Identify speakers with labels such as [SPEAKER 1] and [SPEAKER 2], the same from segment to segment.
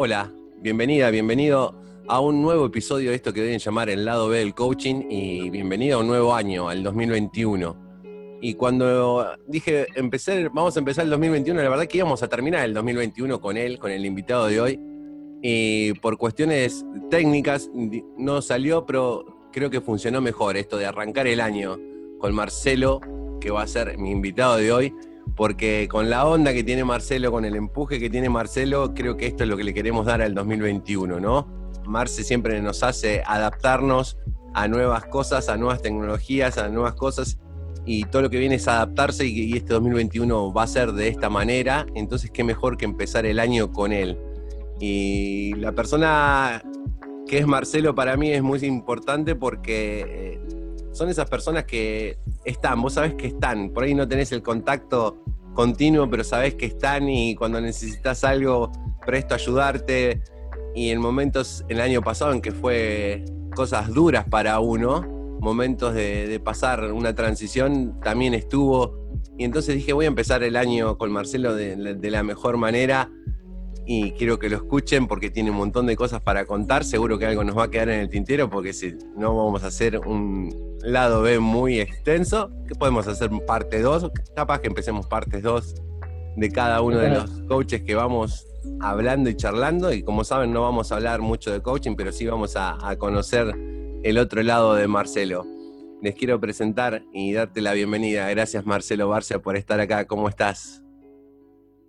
[SPEAKER 1] Hola, bienvenida, bienvenido a un nuevo episodio de esto que deben llamar el lado B del coaching y bienvenido a un nuevo año, al 2021. Y cuando dije empezar, vamos a empezar el 2021, la verdad que íbamos a terminar el 2021 con él, con el invitado de hoy. Y por cuestiones técnicas no salió, pero creo que funcionó mejor esto de arrancar el año con Marcelo, que va a ser mi invitado de hoy porque con la onda que tiene Marcelo, con el empuje que tiene Marcelo, creo que esto es lo que le queremos dar al 2021, ¿no? Marce siempre nos hace adaptarnos a nuevas cosas, a nuevas tecnologías, a nuevas cosas, y todo lo que viene es adaptarse y, este 2021 va a ser de esta manera, entonces qué mejor que empezar el año con él. Y la persona que es Marcelo para mí es muy importante porque eh, son esas personas que están, vos sabés que están, por ahí no tenés el contacto continuo, pero sabés que están y cuando necesitas algo, presto a ayudarte. Y en momentos, el año pasado, en que fue cosas duras para uno, momentos de, pasar una transición, también estuvo. Y entonces dije, voy a empezar el año con Marcelo de, de la mejor manera y quiero que lo escuchen porque tiene un montón de cosas para contar. Seguro que algo nos va a quedar en el tintero porque si no vamos a hacer un lado B muy extenso, que podemos hacer parte 2, capaz que empecemos parte 2 de cada uno de los coaches que vamos hablando y charlando. Y como saben, no vamos a hablar mucho de coaching, pero sí vamos a, a conocer el otro lado de Marcelo. Les quiero presentar y darte la bienvenida. Gracias Marcelo Barcia por estar acá. ¿Cómo estás?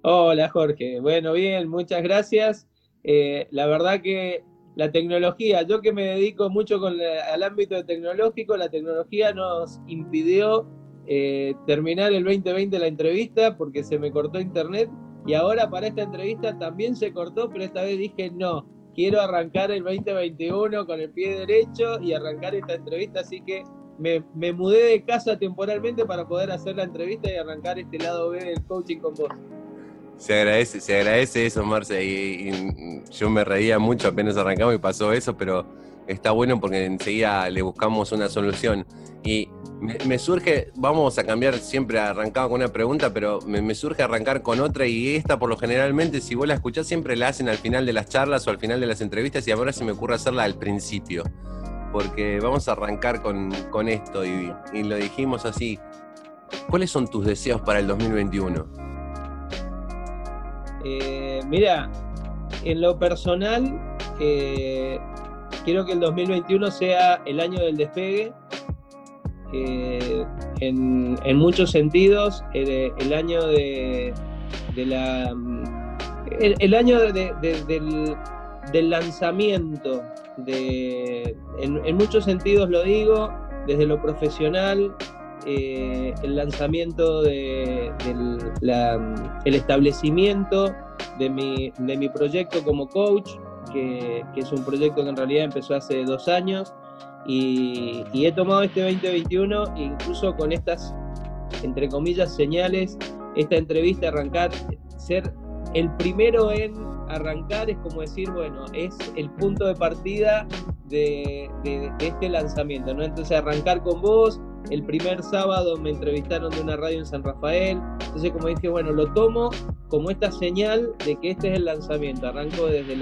[SPEAKER 2] Hola Jorge, bueno, bien, muchas gracias. Eh, la verdad que la tecnología, yo que me dedico mucho con al ámbito tecnológico, la tecnología nos impidió eh, terminar el 2020 la entrevista porque se me cortó internet y ahora para esta entrevista también se cortó, pero esta vez dije no, quiero arrancar el 2021 con el pie derecho y arrancar esta entrevista, así que me, me mudé de casa temporalmente para poder hacer la entrevista y arrancar este lado B del coaching con vos.
[SPEAKER 1] Se agradece, se agradece eso, Marce. Y, yo me reía mucho apenas arrancamos y pasó eso, pero está bueno porque enseguida le buscamos una solución. Y me, surge, vamos a cambiar siempre arrancado con una pregunta, pero me, surge arrancar con otra y esta por lo generalmente, si vos la escuchás, siempre la hacen al final de las charlas o al final de las entrevistas y ahora se me ocurre hacerla al principio. Porque vamos a arrancar con, esto y, y lo dijimos así. ¿Cuáles son tus deseos para el 2021?
[SPEAKER 2] Eh, mira, en lo personal, eh, quiero que el 2021 sea el año del despegue. Eh, en, muchos sentidos, el, año de, la. El, año del, lanzamiento. en muchos sentidos lo digo, desde lo profesional, eh, el lanzamiento de, el establecimiento de mi, de mi, proyecto como coach, que, es un proyecto que en realidad empezó hace dos años y, he tomado este 2021 incluso con estas, entre comillas, señales, esta entrevista, arrancar, ser el primero en arrancar es como decir, bueno, es el punto de partida de, este lanzamiento, ¿no? Entonces arrancar con vos, el primer sábado me entrevistaron de una radio en San Rafael, entonces como dije, bueno, lo tomo como esta señal de que este es el lanzamiento, arranco desde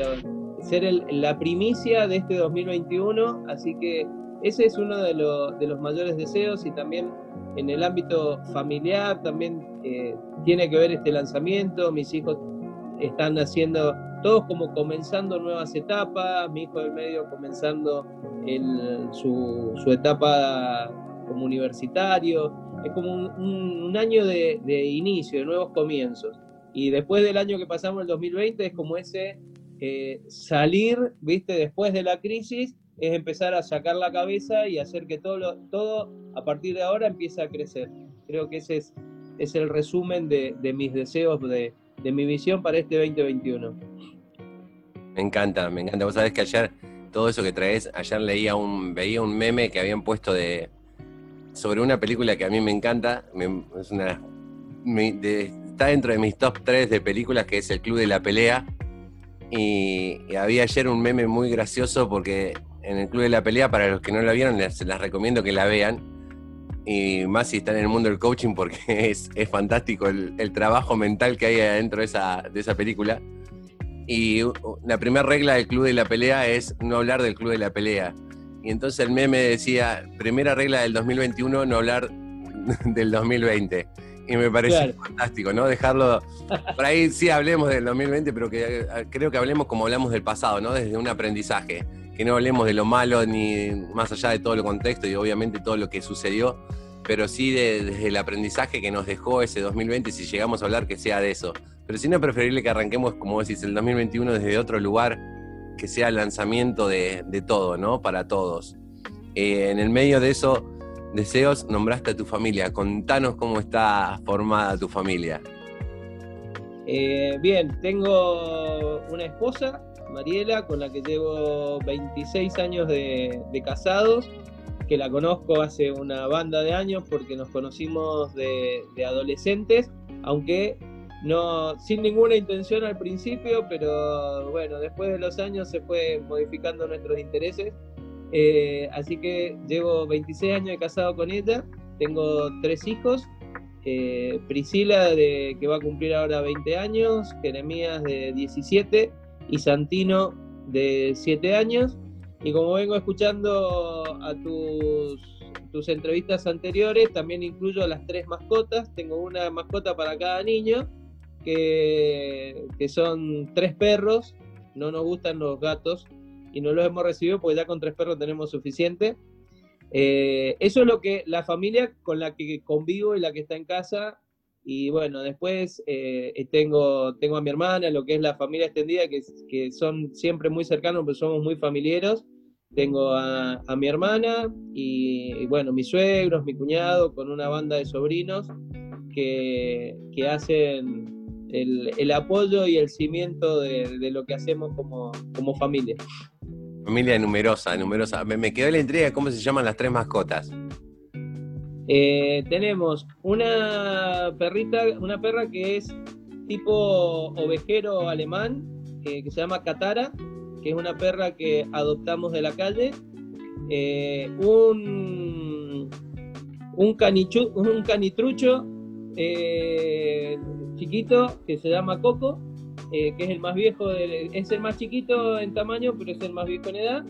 [SPEAKER 2] ser la primicia de este 2021, así que ese es uno de, los mayores deseos y también en el ámbito familiar también eh, tiene que ver este lanzamiento, mis hijos están haciendo, todos como comenzando nuevas etapas, mi hijo del medio comenzando su etapa como universitario, es como un, año de, inicio, de nuevos comienzos. Y después del año que pasamos, el 2020, es como ese eh, salir, viste, después de la crisis, es empezar a sacar la cabeza y hacer que todo, todo a partir de ahora empiece a crecer. Creo que ese es, es el resumen de, mis deseos, de, de mi visión para este 2021.
[SPEAKER 1] Me encanta, me encanta. Vos sabés que ayer, todo eso que traes, ayer leía un, veía un meme que habían puesto de, sobre una película que a mí me encanta, es una, está dentro de mis top 3 de películas, que es El Club de la Pelea. Y, había ayer un meme muy gracioso porque en el Club de la Pelea, para los que no la vieron, les, recomiendo que la vean. Y más si están en el mundo del coaching, porque es, fantástico el, trabajo mental que hay adentro de esa, de esa película. Y la primera regla del club de la pelea es no hablar del club de la pelea. Y entonces el meme decía, primera regla del 2021, no hablar del 2020. Y me pareció fantástico, ¿no? Dejarlo. Por ahí sí hablemos del 2020, pero que eh, creo que hablemos como hablamos del pasado, ¿no? Desde un aprendizaje. Que no hablemos de lo malo ni más allá de todo el contexto y obviamente todo lo que sucedió, pero sí desde el aprendizaje que nos dejó ese 2020, si llegamos a hablar, que sea de eso. Pero si no, preferible que arranquemos, como decís, el 2021 desde otro lugar, que sea el lanzamiento de, todo, ¿no? Para todos. Eh, en el medio de eso, deseos, nombraste a tu familia. Contanos cómo está formada tu familia.
[SPEAKER 2] Eh, bien, tengo una esposa, Mariela, con la que llevo 26 años de, casados, que la conozco hace una banda de años porque nos conocimos de, adolescentes, aunque no sin ninguna intención al principio, pero bueno, después de los años se fue modificando nuestros intereses eh, así que llevo 26 años de casado con ella, tengo tres hijos, eh, Priscila de, que va a cumplir ahora 20 años, Jeremías de 17 y Santino de 7 años. Y como vengo escuchando a tus, tus entrevistas anteriores, también incluyo las tres mascotas. Tengo una mascota para cada niño, que, que son tres perros. No nos gustan los gatos, y no los hemos recibido porque ya con tres perros tenemos suficiente. Eh, eso es lo que la familia con la que convivo y la que está en casa. Y bueno, después eh, tengo, tengo a mi hermana, lo que es la familia extendida, que, que son siempre muy cercanos, pero somos muy familiares. Tengo a, a mi hermana y, bueno, mis suegros, mi cuñado, con una banda de sobrinos que, que hacen el, el, apoyo y el cimiento de, de, lo que hacemos como, como familia.
[SPEAKER 1] Familia numerosa, numerosa. Me, quedó la intriga cómo se llaman las tres mascotas.
[SPEAKER 2] Eh, tenemos una perrita, una perra que es tipo ovejero alemán, que se llama Katara, que es una perra que adoptamos de la calle. Eh, un, un, un canitrucho eh, chiquito que se llama Coco eh, que es el más viejo, es el más chiquito en tamaño, pero es el más viejo en edad.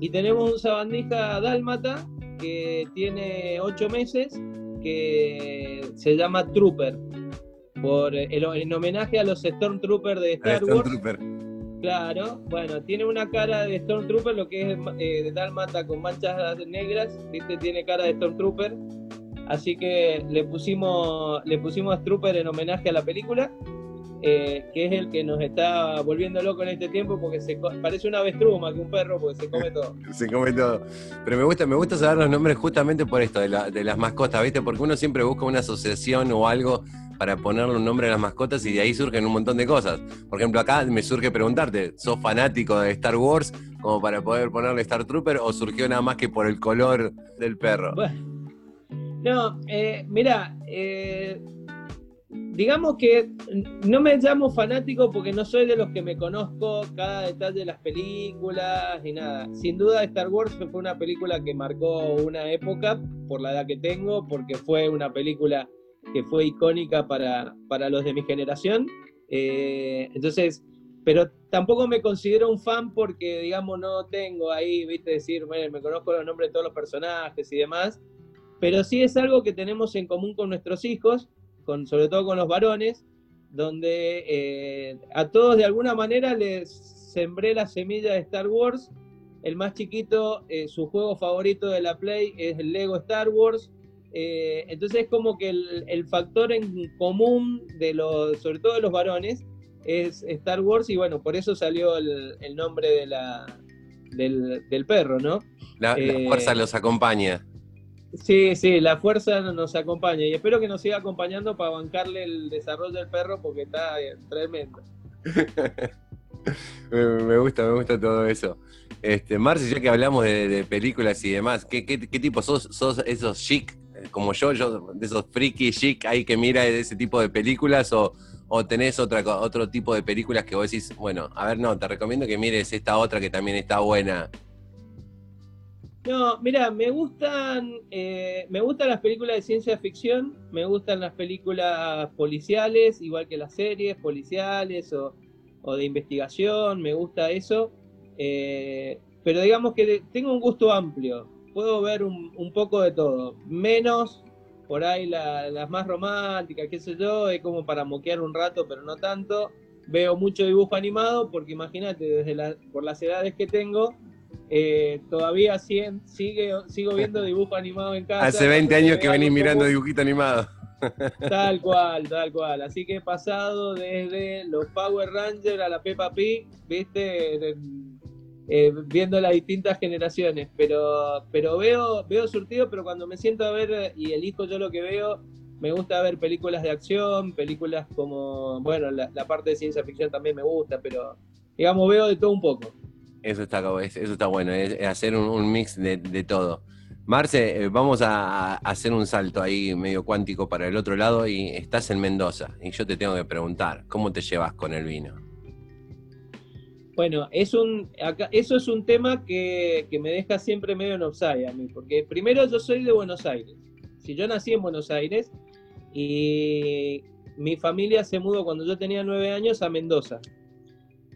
[SPEAKER 2] Y tenemos un sabandija dálmata que tiene 8 meses, que se llama Trooper, por en homenaje a los Stormtroopers de Star Wars. Claro, bueno, tiene una cara de Stormtrooper, lo que es eh, de dálmata con manchas negras, ¿viste? tiene cara de Stormtrooper. Así que le pusimos, le pusimos Trooper en homenaje a la película eh, que es el que nos está volviendo loco en este tiempo porque se parece una avestruz más que un perro porque se come todo.
[SPEAKER 1] se come todo. Pero me gusta, me gusta saber los nombres justamente por esto, de, las mascotas, ¿viste? Porque uno siempre busca una asociación o algo para ponerle un nombre a las mascotas y de ahí surgen un montón de cosas. Por ejemplo, acá me surge preguntarte, ¿sos fanático de Star Wars como para poder ponerle Star Trooper o surgió nada más que por el color del perro?
[SPEAKER 2] No, eh, mira, eh, digamos que no me llamo fanático porque no soy de los que me conozco cada detalle de las películas ni nada. Sin duda Star Wars fue una película que marcó una época por la edad que tengo, porque fue una película que fue icónica para, para los de mi generación. Eh, entonces, pero tampoco me considero un fan porque, digamos, no tengo ahí, viste, decir, bueno, me conozco los nombres de todos los personajes y demás, pero sí es algo que tenemos en común con nuestros hijos sobre todo con los varones, donde eh, a todos de alguna manera les sembré la semilla de Star Wars. El más chiquito, eh, su juego favorito de la Play es el Lego Star Wars. Eh, entonces es como que el, factor en común de los, sobre todo de los varones, es Star Wars y bueno, por eso salió el, nombre de la, del, perro, ¿no?
[SPEAKER 1] La, la fuerza los acompaña.
[SPEAKER 2] Sí, sí, la fuerza nos acompaña y espero que nos siga acompañando para bancarle el desarrollo del perro porque está eh, tremendo.
[SPEAKER 1] me, gusta, me gusta todo eso. Este, Marci, ya que hablamos de, películas y demás, ¿qué, qué, tipo sos, sos esos chic, eh, como yo, yo, de esos friki chic ahí que mira ese tipo de películas o, o tenés otra, otro tipo de películas que vos decís, bueno, a ver, no, te recomiendo que mires esta otra que también está buena?
[SPEAKER 2] No, mira, me gustan, eh, me gustan las películas de ciencia ficción, me gustan las películas policiales, igual que las series policiales o o de investigación, me gusta eso. Eh, pero digamos que tengo un gusto amplio, puedo ver un, poco de todo, menos por ahí las más románticas, qué sé yo, es como para moquear un rato, pero no tanto. Veo mucho dibujo animado porque imagínate, desde por las edades que tengo, eh, todavía sigue, sigo viendo dibujo animado en casa.
[SPEAKER 1] Hace 20 años que venís mirando dibujito animado.
[SPEAKER 2] Tal cual, tal cual. Así que he pasado desde los Power Rangers a la Peppa Pig, viste, eh, viendo las distintas generaciones. Pero, pero veo, veo surtido, pero cuando me siento a ver y elijo yo lo que veo, me gusta ver películas de acción, películas como, bueno, la, parte de ciencia ficción también me gusta, pero digamos, veo de todo un poco.
[SPEAKER 1] Eso está, eso está bueno, es hacer un, mix de, todo. Marce, eh, vamos a, hacer un salto ahí medio cuántico para el otro lado y estás en Mendoza y yo te tengo que preguntar, ¿cómo te llevas con el vino?
[SPEAKER 2] Bueno, es un, eso es un tema que, me deja siempre medio en offside a mí, porque primero yo soy de Buenos Aires. Si yo nací en Buenos Aires y mi familia se mudó cuando yo tenía nueve años a Mendoza.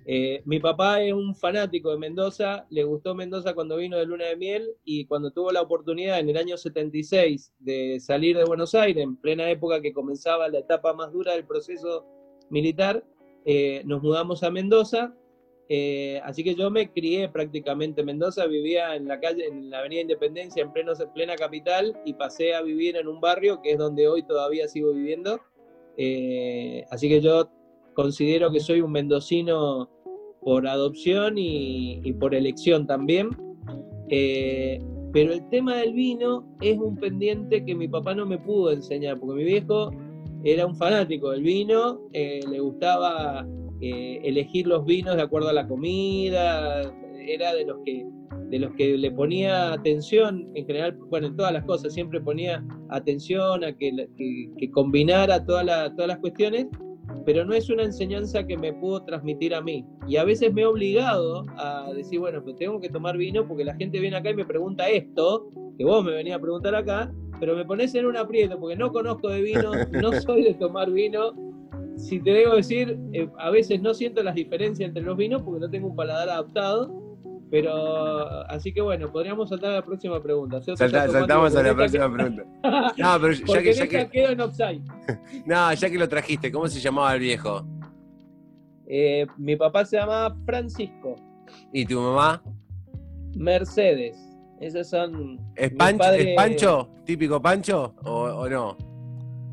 [SPEAKER 2] Eh, mi papá es un fanático de Mendoza, le gustó Mendoza cuando vino de luna de miel y cuando tuvo la oportunidad en el año 76 de salir de Buenos Aires, en plena época que comenzaba la etapa más dura del proceso militar, eh, nos mudamos a Mendoza. Eh, así que yo me crié prácticamente en Mendoza, vivía en la calle, en la Avenida Independencia, en pleno, plena capital, y pasé a vivir en un barrio que es donde hoy todavía sigo viviendo. así que yo considero que soy un mendocino por adopción y, por elección también. Eh, pero el tema del vino es un pendiente que mi papá no me pudo enseñar, porque mi viejo era un fanático del vino, eh, le gustaba eh, elegir los vinos de acuerdo a la comida, era de los que de los que le ponía atención en general, bueno, en todas las cosas, siempre ponía atención a que, que, combinara todas las cuestiones pero no es una enseñanza que me pudo transmitir a mí. Y a veces me he obligado a decir, bueno, pues tengo que tomar vino porque la gente viene acá y me pregunta esto, que vos me venís a preguntar acá, pero me pones en un aprieto porque no conozco de vino, no soy de tomar vino. Si te debo decir, eh, a veces no siento las diferencias entre los vinos porque no tengo un paladar adaptado pero así que bueno, podríamos saltar a la próxima pregunta.
[SPEAKER 1] saltamos a la próxima pregunta.
[SPEAKER 2] No, pero ya que, ya que... quedo en offside.
[SPEAKER 1] no, ya que lo trajiste, ¿cómo se llamaba el viejo?
[SPEAKER 2] Eh, mi papá se llamaba Francisco.
[SPEAKER 1] ¿Y tu mamá?
[SPEAKER 2] Mercedes. Esos son.
[SPEAKER 1] ¿Es, Pancho? ¿Típico Pancho o, no?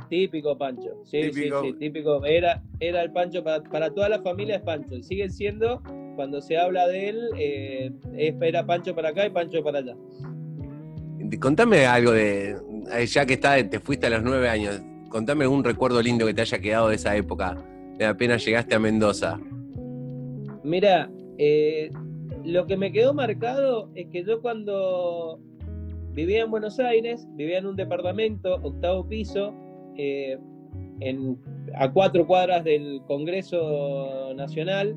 [SPEAKER 2] Típico Pancho. Sí, sí, sí, típico. Era, era el Pancho para, para toda la familia es Pancho. Y siguen siendo cuando se habla de él, eh, era Pancho para acá y Pancho para allá.
[SPEAKER 1] Contame algo de, eh, ya que está, te fuiste a los nueve años, contame un recuerdo lindo que te haya quedado de esa época, de apenas llegaste a Mendoza.
[SPEAKER 2] Mira, eh, lo que me quedó marcado es que yo cuando vivía en Buenos Aires, vivía en un departamento, octavo piso, en, a cuatro cuadras del Congreso Nacional,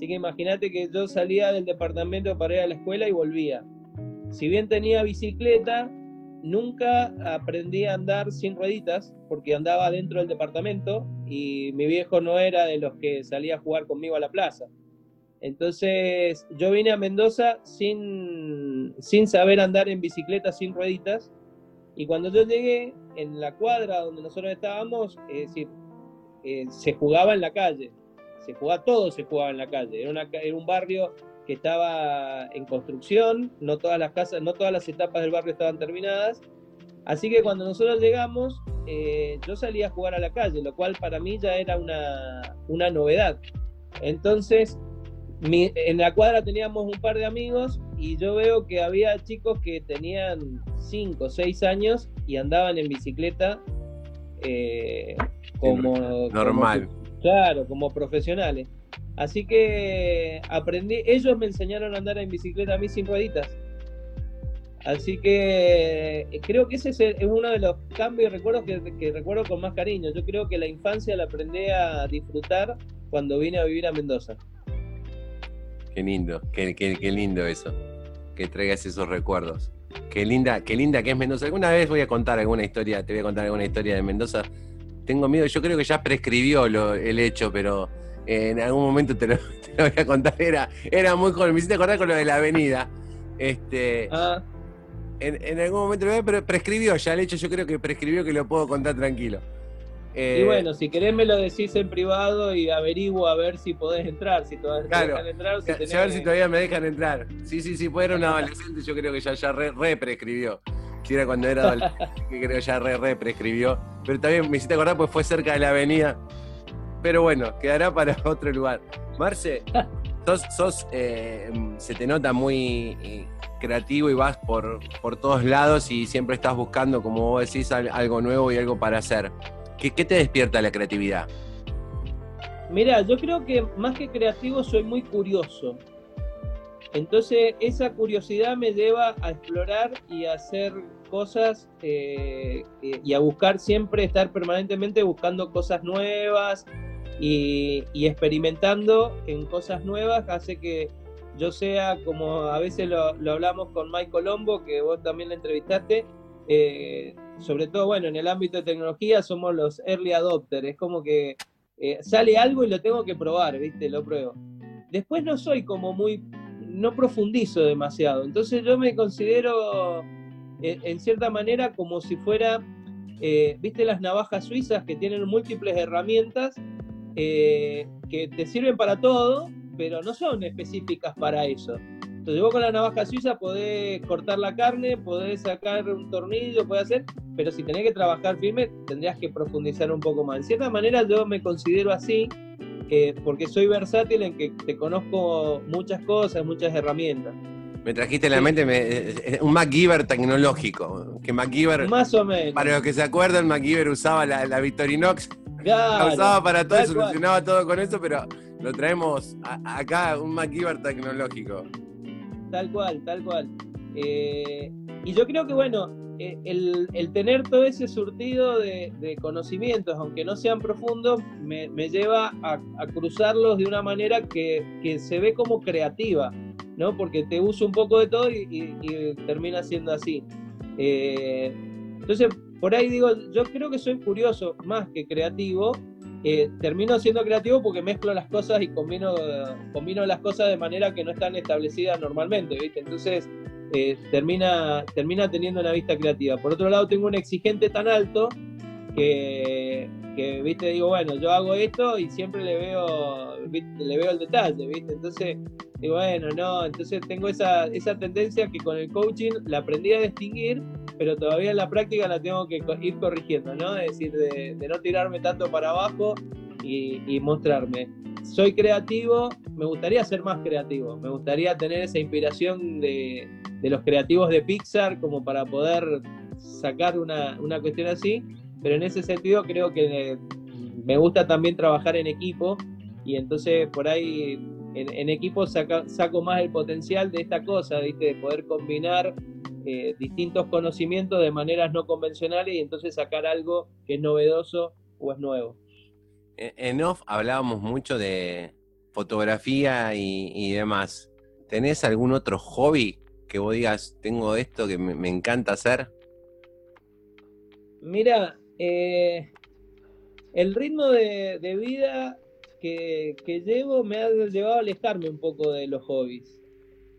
[SPEAKER 2] Así que imagínate que yo salía del departamento para ir a la escuela y volvía. Si bien tenía bicicleta, nunca aprendí a andar sin rueditas porque andaba dentro del departamento y mi viejo no era de los que salía a jugar conmigo a la plaza. Entonces yo vine a Mendoza sin, sin saber andar en bicicleta sin rueditas y cuando yo llegué en la cuadra donde nosotros estábamos, es decir, eh, se jugaba en la calle se jugaba todo, se jugaba en la calle. Era, un barrio que estaba en construcción, no todas las casas, no todas las etapas del barrio estaban terminadas. Así que cuando nosotros llegamos, eh, yo salía a jugar a la calle, lo cual para mí ya era una, una novedad. Entonces, en la cuadra teníamos un par de amigos y yo veo que había chicos que tenían 5 o 6 años y andaban en bicicleta eh, como
[SPEAKER 1] normal.
[SPEAKER 2] Claro, como profesionales. Así que aprendí, ellos me enseñaron a andar en bicicleta a mí sin rueditas. Así que eh, creo que ese es, uno de los cambios y recuerdos que, recuerdo con más cariño. Yo creo que la infancia la aprendí a disfrutar cuando vine a vivir a Mendoza.
[SPEAKER 1] Qué lindo, qué, qué, lindo eso, que traigas esos recuerdos. Qué linda, qué linda que es Mendoza. Alguna vez voy a contar alguna historia, te voy a contar alguna historia de Mendoza tengo miedo, yo creo que ya prescribió el hecho, pero en algún momento te lo, voy a contar, era, era muy joven, me hiciste acordar con lo de la avenida. Este, ah. en, algún momento, pero prescribió ya el hecho, yo creo que prescribió que lo puedo contar tranquilo.
[SPEAKER 2] y eh, bueno, si querés me lo decís en privado y averiguo a ver si podés entrar, si todavía
[SPEAKER 1] claro, dejan entrar. O si tenés... A ver si todavía me dejan entrar. Sí, sí, sí, puede era un adolescente, yo creo que ya, ya re, prescribió. Si era cuando era adolescente, que creo que ya re, re prescribió. Pero también me hiciste acordar, pues fue cerca de la avenida. Pero bueno, quedará para otro lugar. Marce, sos, eh, se te nota muy eh, creativo y vas por, por todos lados y siempre estás buscando, como vos decís, algo nuevo y algo para hacer. ¿Qué, te despierta la creatividad?
[SPEAKER 2] Mira, yo creo que más que creativo soy muy curioso. Entonces esa curiosidad me lleva a explorar y a hacer cosas eh, y a buscar siempre, estar permanentemente buscando cosas nuevas, y, experimentando en cosas nuevas hace que yo sea, como a veces lo, hablamos con Mike Colombo, que vos también le entrevistaste, eh, sobre todo, bueno, en el ámbito de tecnología somos los early adopters, es como que eh, sale algo y lo tengo que probar, ¿viste? Lo pruebo. Después no soy como muy, no profundizo demasiado, entonces yo me considero eh, en cierta manera como si fuera, ¿viste las navajas suizas que tienen múltiples herramientas? Eh, que te sirven para todo, pero no son específicas para eso. Entonces vos con la navaja suiza podés cortar la carne, podés sacar un tornillo, podés hacer, pero si tenés que trabajar firme tendrías que profundizar un poco más. En cierta manera yo me considero así porque soy versátil en que te conozco muchas cosas, muchas herramientas.
[SPEAKER 1] Me trajiste en la mente un MacGyver tecnológico. Que MacGyver.
[SPEAKER 2] Más o menos.
[SPEAKER 1] Para los que se acuerdan, MacGyver usaba la, la Victorinox usaba para todo, solucionaba todo con eso, pero lo traemos acá, un MacGyver tecnológico.
[SPEAKER 2] Tal cual, tal cual. Eh, y yo creo que, bueno, eh, el, tener todo ese surtido de, conocimientos, aunque no sean profundos, me, lleva a, cruzarlos de una manera que, se ve como creativa, ¿no? Porque te uso un poco de todo y, termina siendo así. Eh, entonces, por ahí digo, yo creo que soy curioso más que creativo. Eh, termino siendo creativo porque mezclo las cosas y combino, combino las cosas de manera que no están establecidas normalmente, ¿viste? Entonces eh, termina, termina teniendo una vista creativa. Por otro lado, tengo un exigente tan alto que, viste, digo, bueno, yo hago esto y siempre le veo, le veo el detalle, viste, entonces, digo, bueno, no, entonces tengo esa, esa tendencia que con el coaching la aprendí a distinguir pero todavía en la práctica la tengo que ir corrigiendo, ¿no? Es decir, de, no tirarme tanto para abajo y, mostrarme. Soy creativo, me gustaría ser más creativo, me gustaría tener esa inspiración de, los creativos de Pixar como para poder sacar una, cuestión así, pero en ese sentido creo que me gusta también trabajar en equipo y entonces por ahí en, equipo saco más el potencial de esta cosa, de poder combinar eh, distintos conocimientos de maneras no convencionales y entonces sacar algo que es novedoso o es nuevo.
[SPEAKER 1] E, en off hablábamos mucho de fotografía y, demás. ¿Tenés algún otro hobby que vos digas, tengo esto que me, encanta hacer?
[SPEAKER 2] Mira, eh, el ritmo de, vida que, llevo me ha llevado a alejarme un poco de los hobbies.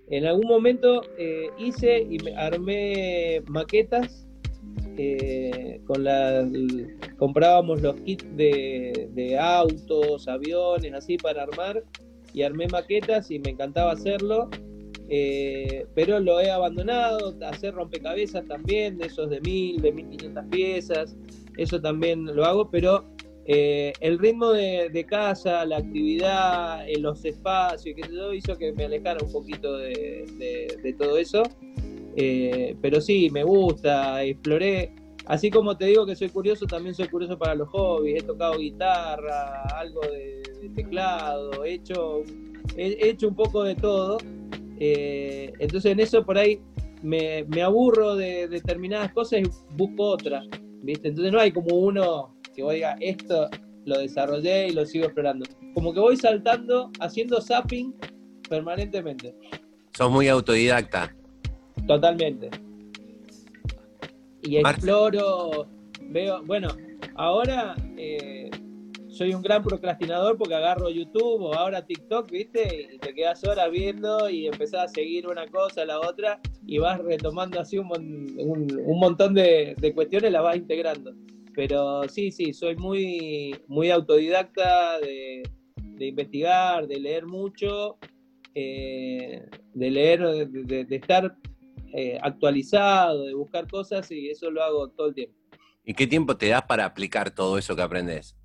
[SPEAKER 2] En algún momento eh, hice y me armé maquetas. Eh, con comprábamos los kits de, autos, aviones, así para armar. Y armé maquetas y me encantaba hacerlo. Eh, pero lo he abandonado. Hacer rompecabezas también, de esos de mil, de 1500 piezas. Eso también lo hago, pero eh, el ritmo de, casa, la actividad, en los espacios, todo hizo que me alejara un poquito de, todo eso. Eh, pero sí, me gusta, exploré. Así como te digo que soy curioso, también soy curioso para los hobbies. He tocado guitarra, algo de, teclado, he hecho, he, hecho un poco de todo. Eh, entonces en eso por ahí me, me aburro de determinadas cosas y busco otras. ¿viste? Entonces no hay como uno que voy a esto lo desarrollé y lo sigo explorando. Como que voy saltando, haciendo zapping permanentemente.
[SPEAKER 1] Sos muy autodidacta.
[SPEAKER 2] Totalmente. Y exploro, veo, bueno, ahora eh, soy un gran procrastinador porque agarro YouTube o ahora TikTok, ¿viste? Y te quedas horas viendo y empezás a seguir una cosa, la otra, y vas retomando así un, montón de, de, cuestiones, las vas integrando. Pero sí, sí, soy muy, muy autodidacta de, investigar, de leer mucho, eh, de leer, de, de estar eh, actualizado, de buscar cosas y eso lo hago todo el tiempo.
[SPEAKER 1] ¿Y qué tiempo te das para aplicar todo eso que aprendes?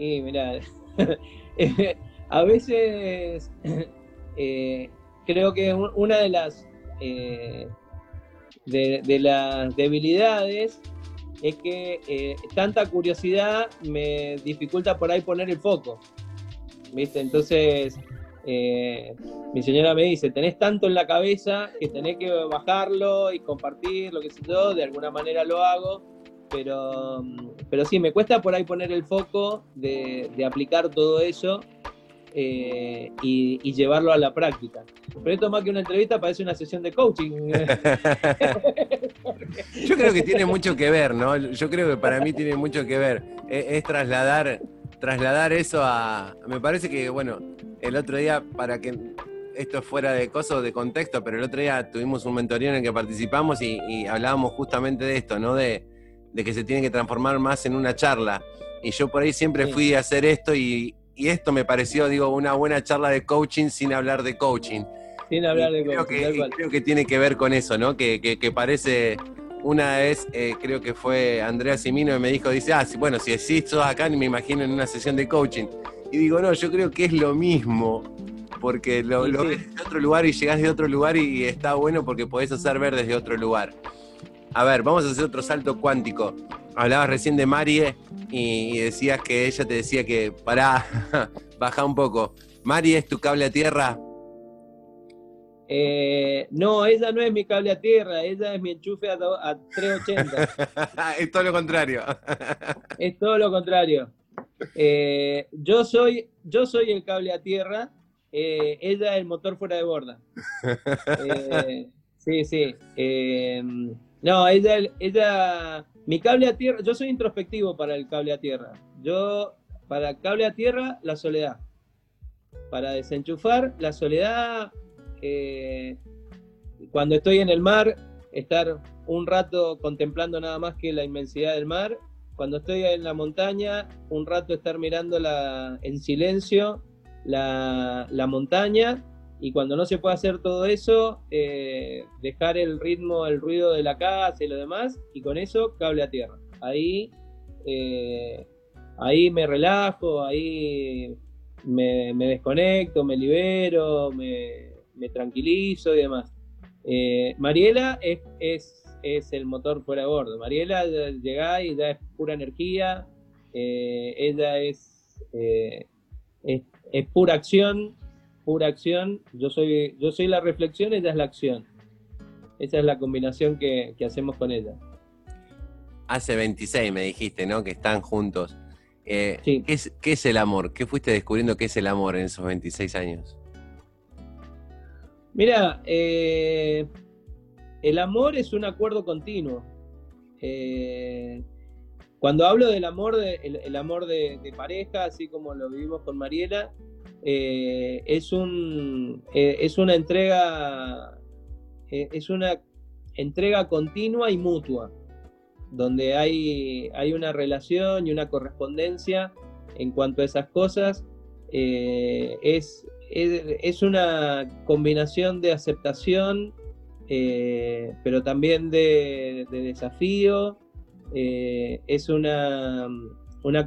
[SPEAKER 2] Y mira, a veces eh, creo que una de las eh, de, las debilidades es que tanta curiosidad me dificulta por ahí poner el foco. ¿Viste? Entonces, eh, mi señora me dice, tenés tanto en la cabeza que tenés que bajarlo y compartir, lo que sé yo, de alguna manera lo hago, pero, pero sí, me cuesta por ahí poner el foco de, aplicar todo eso eh, y, llevarlo a la práctica. Pero esto más que una entrevista parece una sesión de coaching.
[SPEAKER 1] Yo creo que tiene mucho que ver, ¿no? Yo creo que para mí tiene mucho que ver. es trasladar trasladar eso a. Me parece que, bueno, el otro día, para que esto fuera de coso, de contexto, pero el otro día tuvimos un mentorío en el que participamos y, hablábamos justamente de esto, ¿no? De, que se tiene que transformar más en una charla. Y yo por ahí siempre fui a hacer esto y, esto me pareció, digo, una buena charla de coaching sin hablar de coaching.
[SPEAKER 2] Sin hablar de
[SPEAKER 1] creo Que, creo que tiene que ver con eso, ¿no? Que, que parece una vez, eh, creo que fue Andrea Simino, que me dijo, dice, ah, bueno, si existo acá, ni me imagino en una sesión de coaching. Y digo, no, yo creo que es lo mismo, porque lo, ves de otro lugar y llegás de otro lugar y, está bueno porque podés hacer ver desde otro lugar. A ver, vamos a hacer otro salto cuántico. Hablabas recién de Marie y, decías que ella te decía que, pará, baja un poco. Marie es tu cable a tierra,
[SPEAKER 2] eh, no, ella no es mi cable a tierra, ella es mi enchufe a, 380.
[SPEAKER 1] es todo lo contrario.
[SPEAKER 2] es todo lo contrario. Eh, yo, soy, yo soy el cable a tierra, eh, ella es el motor fuera de borda. sí, sí. No, ella, ella, mi cable a tierra, yo soy introspectivo para el cable a tierra. Yo, para cable a tierra, la soledad. Para desenchufar, la soledad eh, cuando estoy en el mar, estar un rato contemplando nada más que la inmensidad del mar. Cuando estoy en la montaña, un rato estar mirando en silencio la, montaña. Y cuando no se puede hacer todo eso, eh, dejar el ritmo, el ruido de la casa y lo demás, y con eso cable a tierra. Ahí, eh, ahí me relajo, ahí me, desconecto, me libero, me, tranquilizo y demás. Eh, Mariela es, es, el motor fuera de bordo. Mariela llega y da es pura energía, ella eh, es, es, pura acción, pura acción. Yo soy, yo soy la reflexión, ella es la acción. Esa es la combinación que, hacemos con ella.
[SPEAKER 1] Hace 26 me dijiste, ¿no? Que están juntos. ¿qué, es, ¿Qué es el amor? ¿Qué fuiste descubriendo qué es el amor en esos 26 años?
[SPEAKER 2] Mira, eh, el amor es un acuerdo continuo. Eh, cuando hablo del amor, de, el, amor de, pareja, así como lo vivimos con Mariela, eh, es, un, es una entrega, es una entrega continua y mutua, donde hay, hay una relación y una correspondencia en cuanto a esas cosas. es, es, una combinación de aceptación, eh, pero también de, desafío. Eh, es una,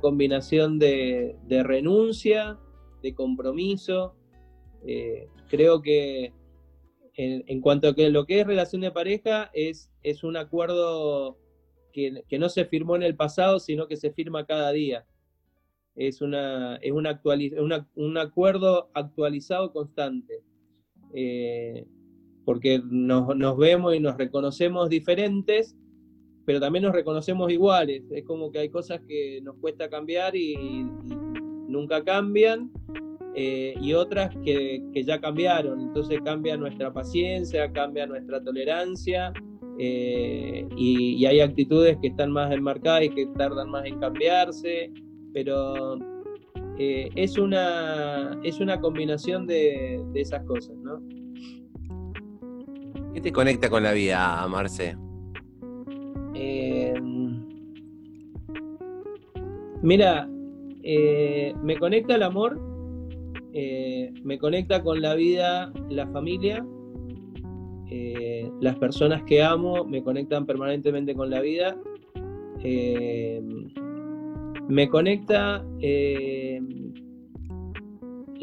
[SPEAKER 2] combinación de, renuncia, de compromiso. Eh, creo que en, cuanto a lo que es relación de pareja es, es un acuerdo que, que no se firmó en el pasado, sino que se firma cada día es, una, es un acuerdo actualizado constante, eh, porque nos, vemos y nos reconocemos diferentes, pero también nos reconocemos iguales. Es como que hay cosas que nos cuesta cambiar y, nunca cambian, eh, y otras que, ya cambiaron. Entonces cambia nuestra paciencia, cambia nuestra tolerancia. Eh, y, y, hay actitudes que están más enmarcadas y que tardan más en cambiarse. pero eh, es, una, es una combinación de, esas cosas, ¿no?
[SPEAKER 1] ¿Qué te conecta con la vida, Marce?
[SPEAKER 2] Mira, eh, me conecta el amor, me conecta con la vida, la familia, las personas que amo me conectan permanentemente con la vida. me conecta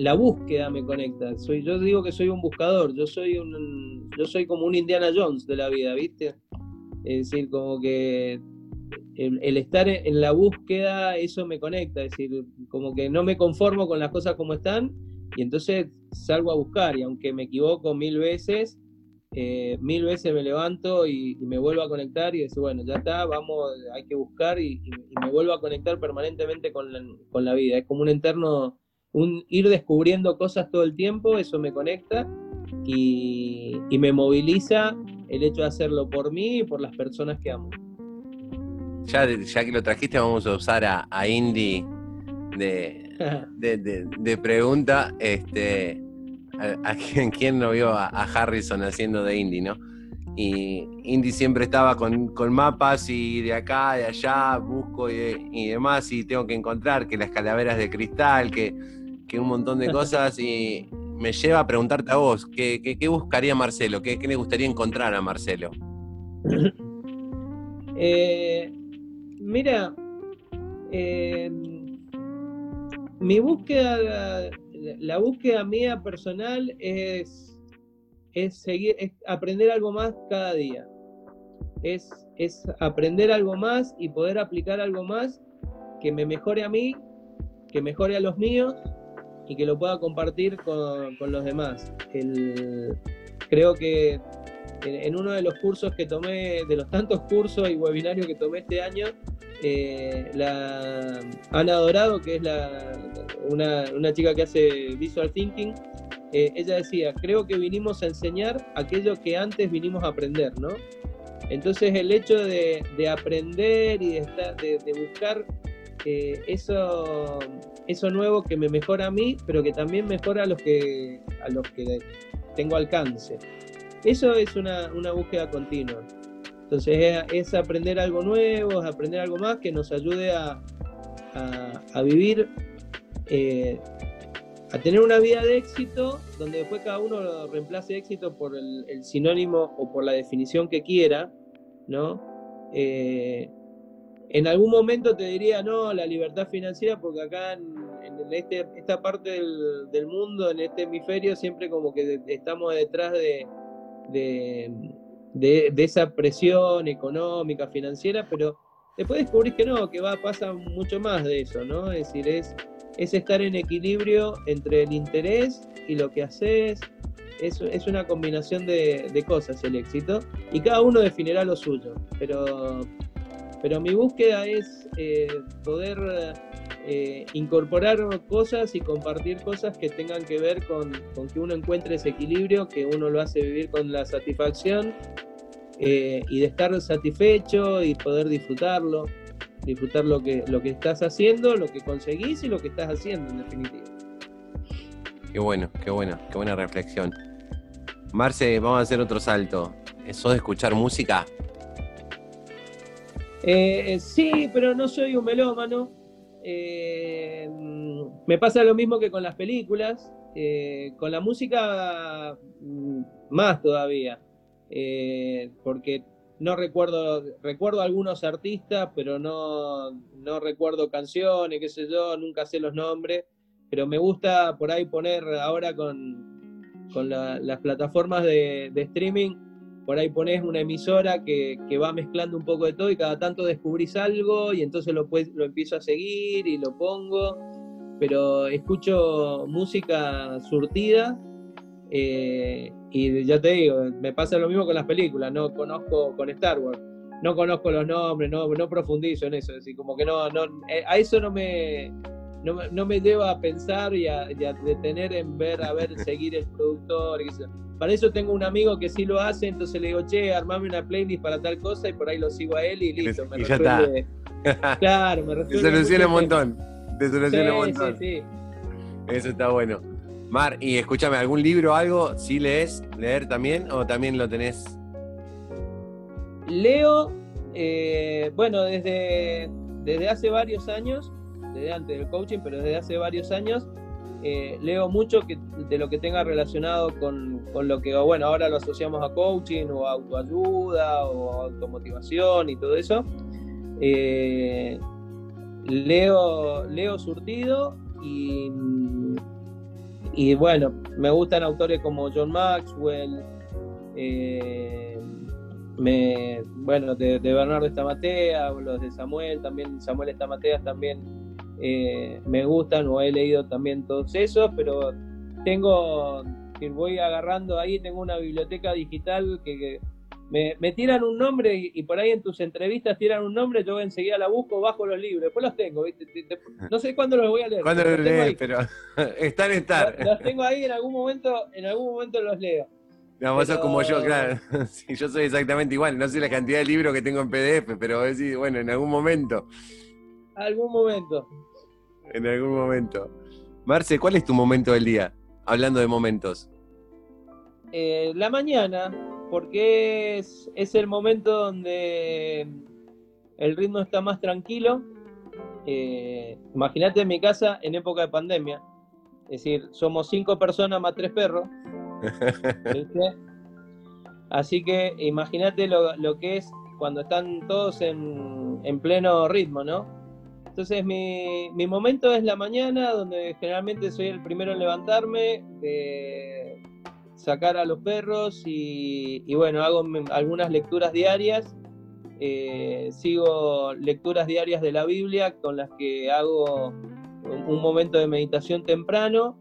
[SPEAKER 2] la búsqueda me conecta. Soy, yo digo que soy un buscador, yo soy un, yo soy como un Indiana Jones de la vida, ¿viste? Es decir, como que el, estar en la búsqueda, eso me conecta, es decir, como que no me conformo con las cosas como están y entonces salgo a buscar y aunque me equivoco mil veces, eh, mil veces me levanto y, me vuelvo a conectar y digo, bueno, ya está, vamos, hay que buscar y, me vuelvo a conectar permanentemente con la vida. Es como un eterno un ir descubriendo cosas todo el tiempo, eso me conecta y, me moviliza el hecho de hacerlo por mí y por las personas que amo.
[SPEAKER 1] Ya, ya que lo trajiste, vamos a usar a, Indy de, de, pregunta. Este, a, quién, no vio a, Harrison haciendo de Indy, ¿no? Y Indy siempre estaba con, mapas y de acá, de allá, busco y, y, demás, y tengo que encontrar que las calaveras de cristal, que que un montón de cosas y me lleva a preguntarte a vos, ¿qué, buscaría Marcelo? ¿Qué, le gustaría encontrar a Marcelo?
[SPEAKER 2] Eh, mira, eh, mi búsqueda, la, búsqueda mía personal es, es seguir, es aprender algo más cada día. Es, es aprender algo más y poder aplicar algo más que me mejore a mí, que mejore a los míos y que lo pueda compartir con, los demás. creo que en, uno de los cursos que tomé, de los tantos cursos y webinarios que tomé este año, eh, la Ana Dorado, que es la, una, chica que hace visual thinking, eh, ella decía, creo que vinimos a enseñar aquello que antes vinimos a aprender, ¿no? Entonces el hecho de, aprender y de, de buscar eso, eso nuevo que me mejora a mí, pero que también mejora a los que, a los que tengo alcance. Eso es una, búsqueda continua. Entonces es, aprender algo nuevo, es aprender algo más que nos ayude a, a, vivir, eh, a tener una vida de éxito, donde después cada uno reemplace éxito por el, sinónimo o por la definición que quiera, ¿no? Eh, en algún momento te diría, no, la libertad financiera, porque acá en, este, esta parte del, mundo, en este hemisferio, siempre como que estamos detrás de, de, esa presión económica, financiera, pero después descubrís que no, que va, pasa mucho más de eso, ¿no? Es decir, es, es estar en equilibrio entre el interés y lo que haces. Es, es una combinación de, de cosas el éxito y cada uno definirá lo suyo, pero pero mi búsqueda es eh, poder eh, incorporar cosas y compartir cosas que tengan que ver con, que uno encuentre ese equilibrio, que uno lo hace vivir con la satisfacción eh, y de estar satisfecho y poder disfrutarlo, disfrutar lo que, lo que estás haciendo, lo que conseguís y lo que estás haciendo en definitiva.
[SPEAKER 1] Qué bueno, qué bueno, qué buena reflexión. Marce, vamos a hacer otro salto. ¿Eso de escuchar música?
[SPEAKER 2] Eh, sí, pero no soy un melómano. Eh, me pasa lo mismo que con las películas. Eh, con la música, mm, más todavía. porque no recuerdo, recuerdo algunos artistas, pero no, no recuerdo canciones, qué sé yo, nunca sé los nombres. Pero me gusta por ahí poner ahora con, con las plataformas de, de streaming por ahí pones una emisora que, va mezclando un poco de todo y cada tanto descubrís algo y entonces lo, pues, lo empiezo a seguir y lo pongo, pero escucho música surtida eh, y ya te digo, me pasa lo mismo con las películas, no conozco con Star Wars, no conozco los nombres, no, no profundizo en eso, así como que no, no, eh, a eso no me, no, me lleva a pensar y a, detener en ver, a ver, seguir el productor. Para eso tengo un amigo que sí lo hace, entonces le digo, che, armame una playlist para tal cosa y por ahí lo sigo a él y listo. Me
[SPEAKER 1] y ya está.
[SPEAKER 2] claro, me
[SPEAKER 1] resuelve. soluciona un montón. te soluciona un montón. Sí, sí. Eso está bueno. Mar, y escúchame, ¿algún libro o algo? ¿Sí lees? ¿Leer también? ¿O también lo tenés?
[SPEAKER 2] Leo, eh, bueno, desde, desde hace varios años, desde antes del coaching, pero desde hace varios años, eh, leo mucho que, de lo que tenga relacionado con, con, lo que, bueno, ahora lo asociamos a coaching o autoayuda o automotivación y todo eso. Eh, leo, leo surtido y, y bueno, me gustan autores como John Maxwell, eh, me, bueno, de, Bernardo Estamatea, los de Samuel también, Samuel Estamateas también eh, me gustan o he leído también todos esos, pero tengo, que voy agarrando ahí, tengo una biblioteca digital que me, tiran un nombre y, por ahí en tus entrevistas tiran un nombre, yo enseguida la busco, bajo los libros, después los tengo, no sé cuándo los voy a leer.
[SPEAKER 1] ¿Cuándo los, lees? Pero están,
[SPEAKER 2] están. Los, tengo ahí, en algún momento, en algún momento los leo.
[SPEAKER 1] No, vos sos como yo, claro. Sí, yo soy exactamente igual. No sé la cantidad de libros que tengo en PDF, pero bueno, en algún momento.
[SPEAKER 2] Algún momento.
[SPEAKER 1] En algún momento. Marce, ¿cuál es tu momento del día? Hablando de momentos.
[SPEAKER 2] Eh, la mañana, porque es, el momento donde el ritmo está más tranquilo. Eh, imagínate en mi casa en época de pandemia. Es decir, somos cinco personas más tres perros. Así que imagínate lo, que es cuando están todos en, pleno ritmo, ¿no? Entonces mi, mi, momento es la mañana, donde generalmente soy el primero en levantarme, de sacar a los perros y, bueno, hago algunas lecturas diarias. Eh, sigo lecturas diarias de la Biblia con las que hago un momento de meditación temprano.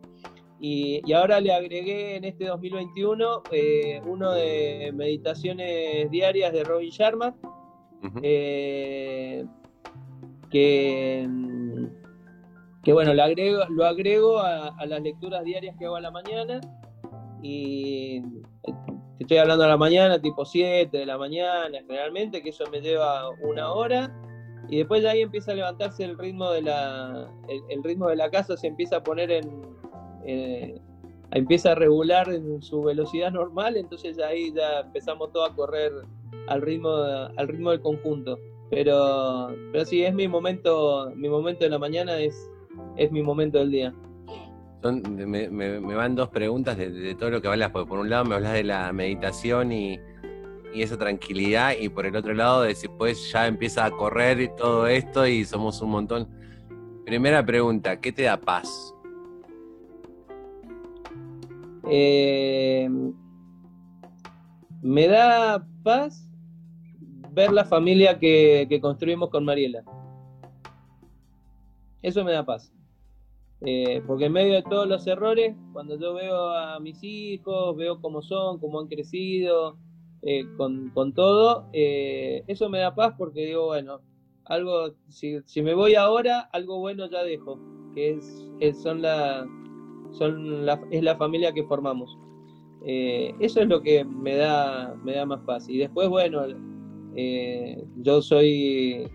[SPEAKER 2] Y, ahora le agregué en este 2021 eh, uno de meditaciones diarias de Robin Sharma, eh, que, bueno, lo agrego, lo agrego a, a, las lecturas diarias que hago a la mañana y eh, estoy hablando a la mañana, tipo 7 de la mañana, generalmente, que eso me lleva una hora, y después ya ahí empieza a levantarse el ritmo de la, el, ritmo de la casa, se empieza a poner en, eh, empieza a regular en su velocidad normal, entonces ahí ya empezamos todo a correr al ritmo, al ritmo del conjunto. Pero, pero sí, es mi momento, mi momento de la mañana es, es mi momento del día
[SPEAKER 1] me, van dos preguntas de, todo lo que hablas, porque por un lado me hablas de la meditación y, esa tranquilidad, y por el otro lado después ya empieza a correr y todo esto y somos un montón. Primera pregunta, ¿qué te da paz?
[SPEAKER 2] Eh, me da paz ver la familia que construimos con Mariela. Eso me da paz. Eh, porque en medio de todos los errores, cuando yo veo a mis hijos, veo cómo son, cómo han crecido, eh, con, todo, eh, eso me da paz porque digo, bueno, algo, si, me voy ahora, algo bueno ya dejo, que es, son la, son la, es la familia que formamos. eso es lo que me da, me da más paz. Y después, bueno, yo soy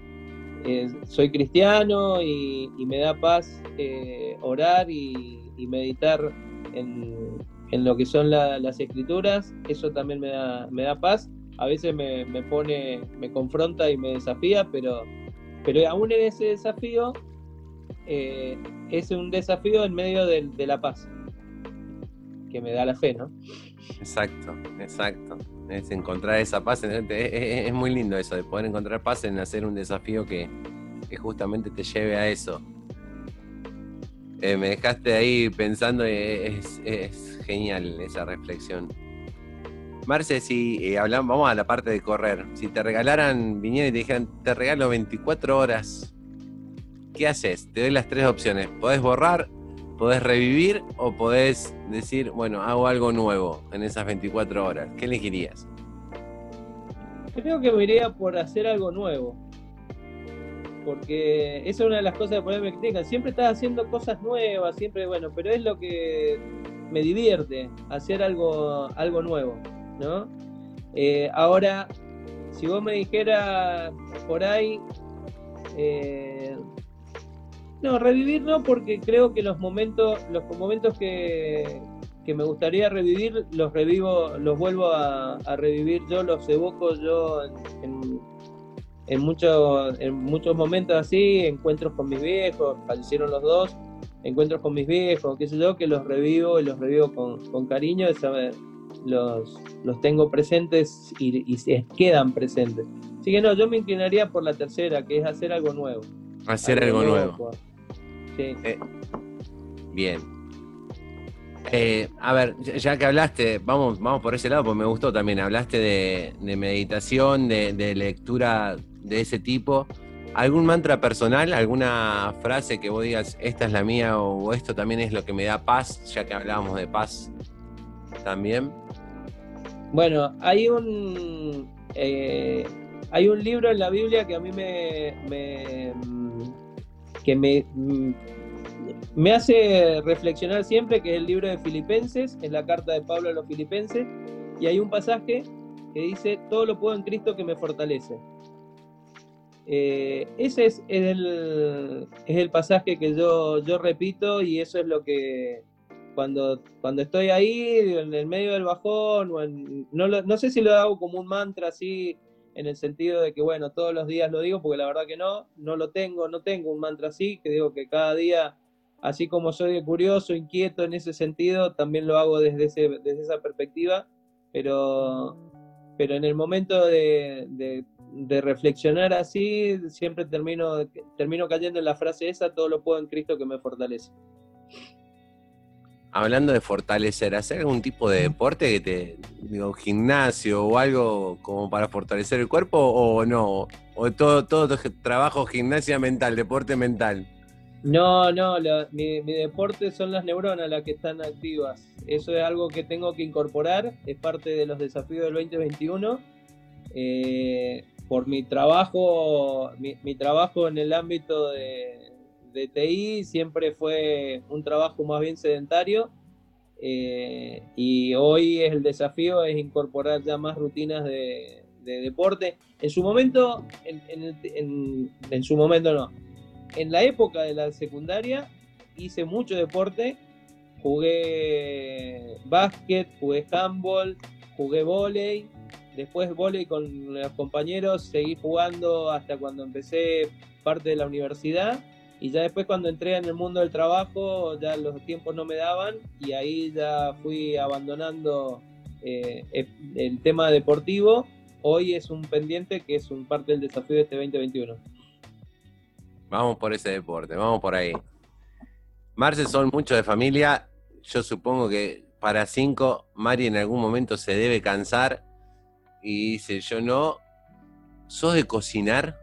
[SPEAKER 2] eh, soy cristiano y, me da paz eh, orar y, meditar en, lo que son las escrituras, eso también me da, me da paz. A veces me, pone, me confronta y me desafía, pero, pero aún en ese desafío eh, es un desafío en medio de, la paz, que me da la fe, ¿no?
[SPEAKER 1] Exacto, exacto es encontrar esa paz. Es, muy lindo eso, de poder encontrar paz en hacer un desafío que, justamente te lleve a eso. Eh, me dejaste ahí pensando, es, es, genial esa reflexión. Marce, si eh, hablamos, vamos a la parte de correr. Si te regalaran, vinieran y te dijeran, te regalo 24 horas, ¿qué haces? Te doy las tres opciones. Podés borrar, podés revivir o podés decir, bueno, hago algo nuevo en esas 24 horas. ¿Qué elegirías?
[SPEAKER 2] Creo que me iría por hacer algo nuevo. Porque esa es una de las cosas que me critican. Siempre estás haciendo cosas nuevas, siempre, bueno, pero es lo que me divierte, hacer algo, algo nuevo, ¿no? Eh, ahora, si vos me dijeras por ahí, eh, No, revivir no, porque creo que los momentos, los momentos que, me gustaría revivir, los revivo, los vuelvo a, revivir yo, los evoco yo en, en, muchos, en muchos momentos así, encuentros con mis viejos, fallecieron los dos, encuentros con mis viejos, qué sé yo, que los revivo y los revivo con, con cariño, los, los tengo presentes y, y se quedan presentes. Así que no, yo me inclinaría por la tercera, que es hacer algo nuevo.
[SPEAKER 1] Hacer algo, nuevo. Eh, bien. Eh, a ver, ya que hablaste, vamos, vamos por ese lado, porque me gustó también. Hablaste de, meditación, de, lectura de ese tipo. ¿Algún mantra personal? ¿Alguna frase que vos digas, esta es la mía o esto también es lo que me da paz, ya que hablábamos de paz también?
[SPEAKER 2] Bueno, hay un, eh, hay un libro en la Biblia que a mí me que me, mm, me hace reflexionar siempre, que es el libro de Filipenses, es la carta de Pablo a los Filipenses, y hay un pasaje que dice, todo lo puedo en Cristo que me fortalece. Eh, ese es, el, es el pasaje que yo, yo repito y eso es lo que cuando, cuando estoy ahí en el medio del bajón, no, no sé si lo hago como un mantra así en el sentido de que, bueno, todos los días lo digo, porque la verdad que no, no lo tengo, no tengo un mantra así, que digo que cada día, así como soy curioso, inquieto en ese sentido, también lo hago desde, desde esa perspectiva, pero, pero en el momento de, de, reflexionar así, siempre termino, termino cayendo en la frase esa, todo lo puedo en Cristo que me fortalece
[SPEAKER 1] hablando de fortalecer, ¿hacer algún tipo de deporte que te, digo, gimnasio o algo como para fortalecer el cuerpo o no? ¿O todo, todo trabajo, gimnasia mental, deporte mental?
[SPEAKER 2] No, no, mi, deporte son las neuronas las que están activas. Eso es algo que tengo que incorporar, es parte de los desafíos del 2021. Eh, por mi trabajo, mi, trabajo en el ámbito de, de TI siempre fue un trabajo más bien sedentario eh, y hoy el desafío es incorporar ya más rutinas de, deporte. En su momento, en, su momento no, en la época de la secundaria hice mucho deporte, jugué básquet, jugué handball, jugué volei, después volei con los compañeros, seguí jugando hasta cuando empecé parte de la universidad y ya después cuando entré en el mundo del trabajo, ya los tiempos no me daban y ahí ya fui abandonando eh, el tema deportivo. Hoy es un pendiente que es un parte del desafío de este 2021.
[SPEAKER 1] Vamos por ese deporte, vamos por ahí. Marce son muchos de familia. Yo supongo que para cinco, Mari en algún momento se debe cansar y dice, yo no. ¿Sos de cocinar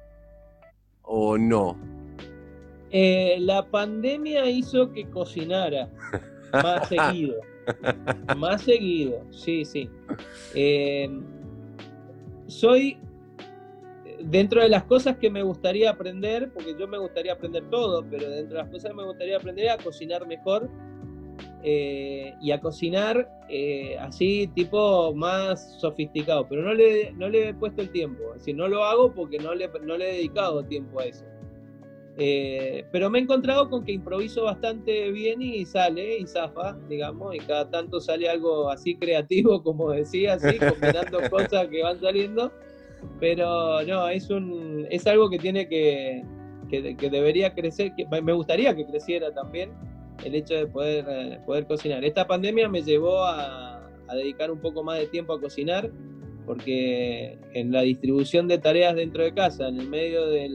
[SPEAKER 1] o no?
[SPEAKER 2] Eh, la pandemia hizo que cocinara más seguido. Más seguido, sí, sí. Eh, soy, dentro de las cosas que me gustaría aprender, porque yo me gustaría aprender todo, pero dentro de las cosas que me gustaría aprender a cocinar mejor eh, y a cocinar así tipo más sofisticado, pero no le, no le he puesto el tiempo, es decir, no lo hago porque no le, no le he dedicado tiempo a eso. Eh, pero me he encontrado con que improviso bastante bien y sale y zafa, digamos, y cada tanto sale algo así creativo, como decía, así, combinando cosas que van saliendo. Pero no, es, un, es algo que tiene que, que, debería crecer, que me gustaría que creciera también el hecho de poder, eh, poder cocinar. Esta pandemia me llevó a, a dedicar un poco más de tiempo a cocinar porque en la distribución de tareas dentro de casa, en el medio de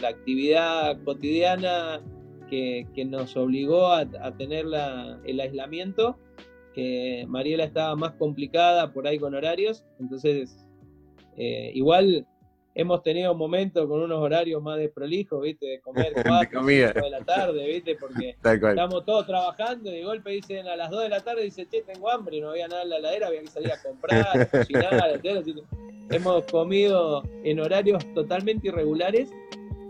[SPEAKER 2] la actividad cotidiana que, nos obligó a, tener el aislamiento, eh, Mariela estaba más complicada por ahí con horarios, entonces eh, igual hemos tenido momentos con unos horarios más desprolijos, ¿viste? De comer cuatro, de la tarde, ¿viste? Porque estamos todos trabajando y de golpe dicen a las 2 de la tarde, dice, che, tengo hambre, y no había nada en la heladera, había que salir a comprar, cocinar, Hemos comido en horarios totalmente irregulares,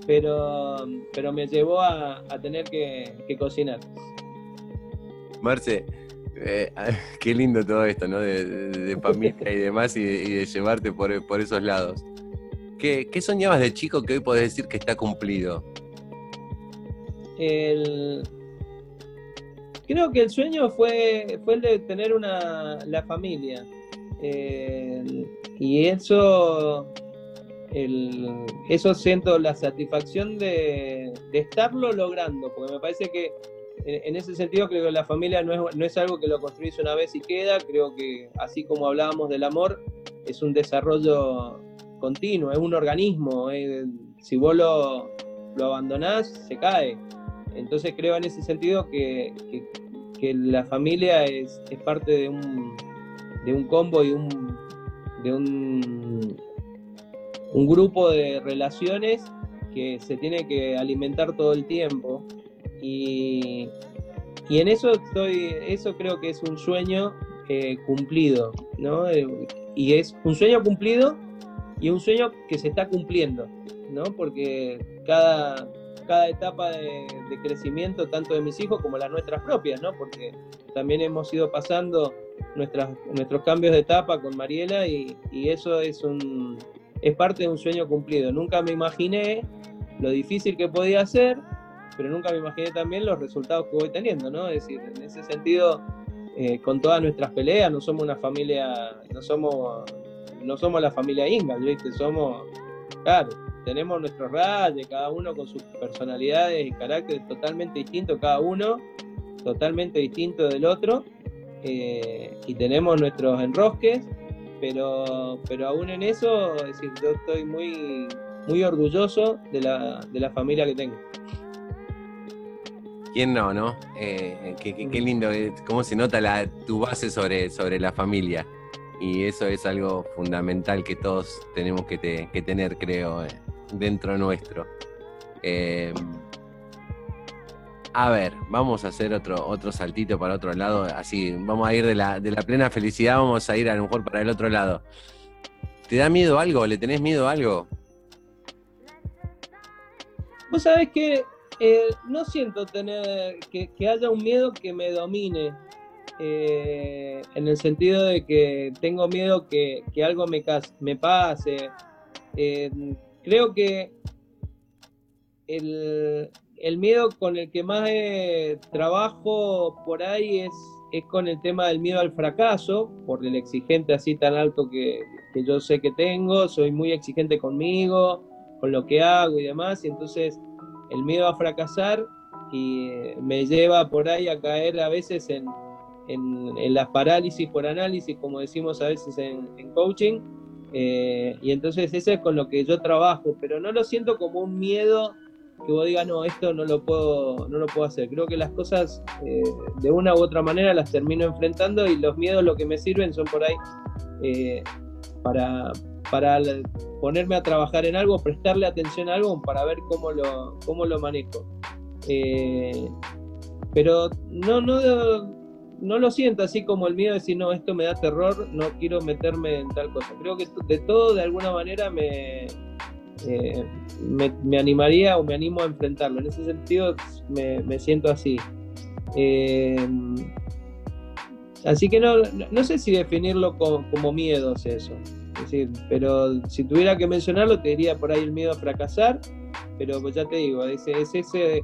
[SPEAKER 2] pero, pero me llevó a, tener que, cocinar.
[SPEAKER 1] Marce, eh, qué lindo todo esto, ¿no? De, familia y demás y de, llevarte por, por esos lados. ¿Qué, soñabas de chico que hoy podés decir que está cumplido?
[SPEAKER 2] creo que el sueño fue, fue el de tener una, la familia. Y eso, eso siento la satisfacción de, estarlo logrando, porque me parece que en, ese sentido creo que la familia no es, no es algo que lo construís una vez y queda, creo que así como hablábamos del amor, es un desarrollo continuo, es un organismo, si vos lo, lo abandonás, se cae. Entonces creo en ese sentido que, la familia es, parte de un, de un combo y un, de un, un grupo de relaciones que se tiene que alimentar todo el tiempo. Y, en eso estoy, eso creo que es un sueño eh, cumplido, ¿no? Eh, y es un sueño cumplido y un sueño que se está cumpliendo, ¿no? Porque cada, cada etapa de, crecimiento, tanto de mis hijos como las nuestras propias, ¿no? Porque también hemos ido pasando nuestras, nuestros cambios de etapa con Mariela y, eso es, un, es parte de un sueño cumplido. Nunca me imaginé lo difícil que podía ser, pero nunca me imaginé también los resultados que voy teniendo, ¿no? Es decir, en ese sentido, eh, con todas nuestras peleas, no somos una familia, no somos, no somos la familia Ingalls, ¿viste? Somos, claro, tenemos nuestros rayos, cada uno con sus personalidades y carácter totalmente distintos, cada uno totalmente distinto del otro, eh, y tenemos nuestros enrosques, pero, pero aún en eso, es decir, yo estoy muy, muy orgulloso de la, de la familia que tengo.
[SPEAKER 1] ¿Quién no, no? Eh, qué, lindo, eh, cómo se nota la, tu base sobre, sobre la familia. Y eso es algo fundamental que todos tenemos que, tener, creo, dentro nuestro. Eh, a ver, vamos a hacer otro, otro saltito para otro lado. Así, vamos a ir de la, de la plena felicidad, vamos a ir a lo mejor para el otro lado. ¿Te da miedo algo? ¿Le tenés miedo a algo?
[SPEAKER 2] Vos sabés que eh, no siento tener que, haya un miedo que me domine. Eh, en el sentido de que tengo miedo que, algo me, me pase. Creo que el, miedo con el que más trabajo por ahí es, es con el tema del miedo al fracaso, por el exigente así tan alto que, yo sé que tengo, soy muy exigente conmigo, con lo que hago y demás, y entonces el miedo a fracasar y me lleva por ahí a caer a veces en, las parálisis por análisis, como decimos a veces en, en coaching, eh, y entonces eso es con lo que yo trabajo, pero no lo siento como un miedo que vos digas, no, esto no lo puedo, no lo puedo hacer. Creo que las cosas eh, de una u otra manera las termino enfrentando y los miedos lo que me sirven son por ahí eh, para, para ponerme a trabajar en algo, prestarle atención a algo para ver cómo lo, cómo lo manejo. pero no, no, no lo siento así como el miedo de decir, no, esto me da terror, no quiero meterme en tal cosa. Creo que de todo, de alguna manera, me, eh, me, animaría o me animo a enfrentarlo. En ese sentido, me, siento así. Eh, así que no, no, sé si definirlo como, miedo es eso. decir, pero si tuviera que mencionarlo, te diría por ahí el miedo a fracasar, pero pues ya te digo, es, es ese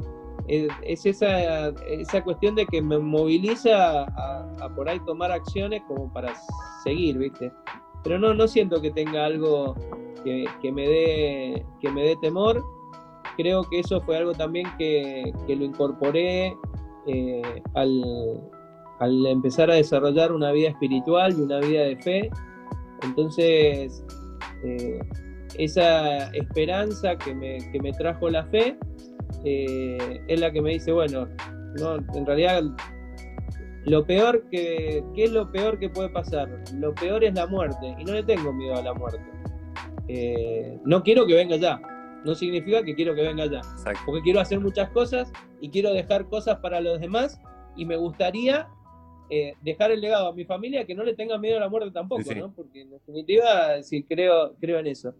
[SPEAKER 2] es, esa, esa cuestión de que me moviliza a, por ahí tomar acciones como para seguir, ¿viste? Pero no, no siento que tenga algo que, me, dé, que me dé temor. Creo que eso fue algo también que, lo incorporé eh, al, empezar a desarrollar una vida espiritual y una vida de fe. Entonces, eh, esa esperanza que me, que me trajo la fe, eh, es la que me dice, bueno, no, en realidad lo peor que, ¿qué es lo peor que puede pasar? Lo peor es la muerte y no le tengo miedo a la muerte. Eh, no quiero que venga ya, no significa que quiero que venga ya, porque quiero hacer muchas cosas y quiero dejar cosas para los demás y me gustaría eh, dejar el legado a mi familia que no le tenga miedo a la muerte tampoco, ¿no? Porque en definitiva sí creo, creo en eso.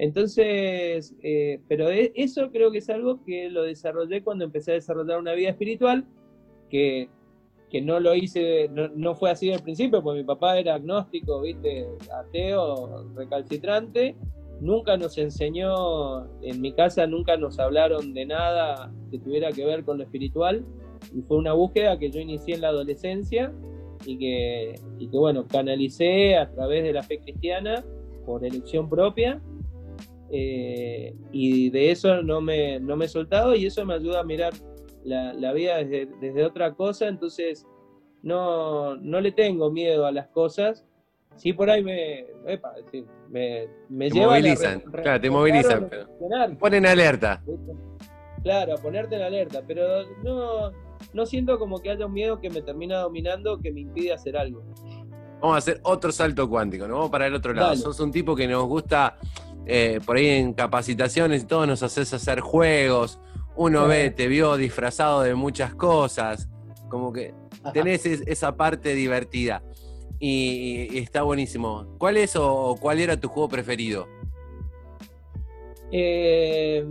[SPEAKER 2] Entonces, eh, pero e, eso creo que es algo que lo desarrollé cuando empecé a desarrollar una vida espiritual, que, no lo hice, no, fue así al principio, porque mi papá era agnóstico, viste, ateo, recalcitrante, nunca nos enseñó, en mi casa nunca nos hablaron de nada que tuviera que ver con lo espiritual. Y fue una búsqueda que yo inicié en la adolescencia y que, y que bueno, canalicé a través de la fe cristiana por elección propia eh, y de eso no me, no me he soltado y eso me ayuda a mirar la, la vida desde, desde, otra cosa, entonces no, no le tengo miedo a las cosas sí por ahí me, epa, sí, me, me
[SPEAKER 1] te movilizan, claro, te movilizan, pero ponen alerta.
[SPEAKER 2] Claro, ponerte en alerta, pero no, no siento como que haya un miedo que me termina dominando que me impide hacer algo.
[SPEAKER 1] Vamos a hacer otro salto cuántico, ¿no? Vamos para el otro lado. Sos un tipo que nos gusta, eh, por ahí en capacitaciones y todo, nos haces hacer juegos. Uno ve, te vio disfrazado de muchas cosas. Como que tenés esa parte divertida y, está buenísimo. ¿Cuál es o cuál era tu juego preferido?
[SPEAKER 2] Eh,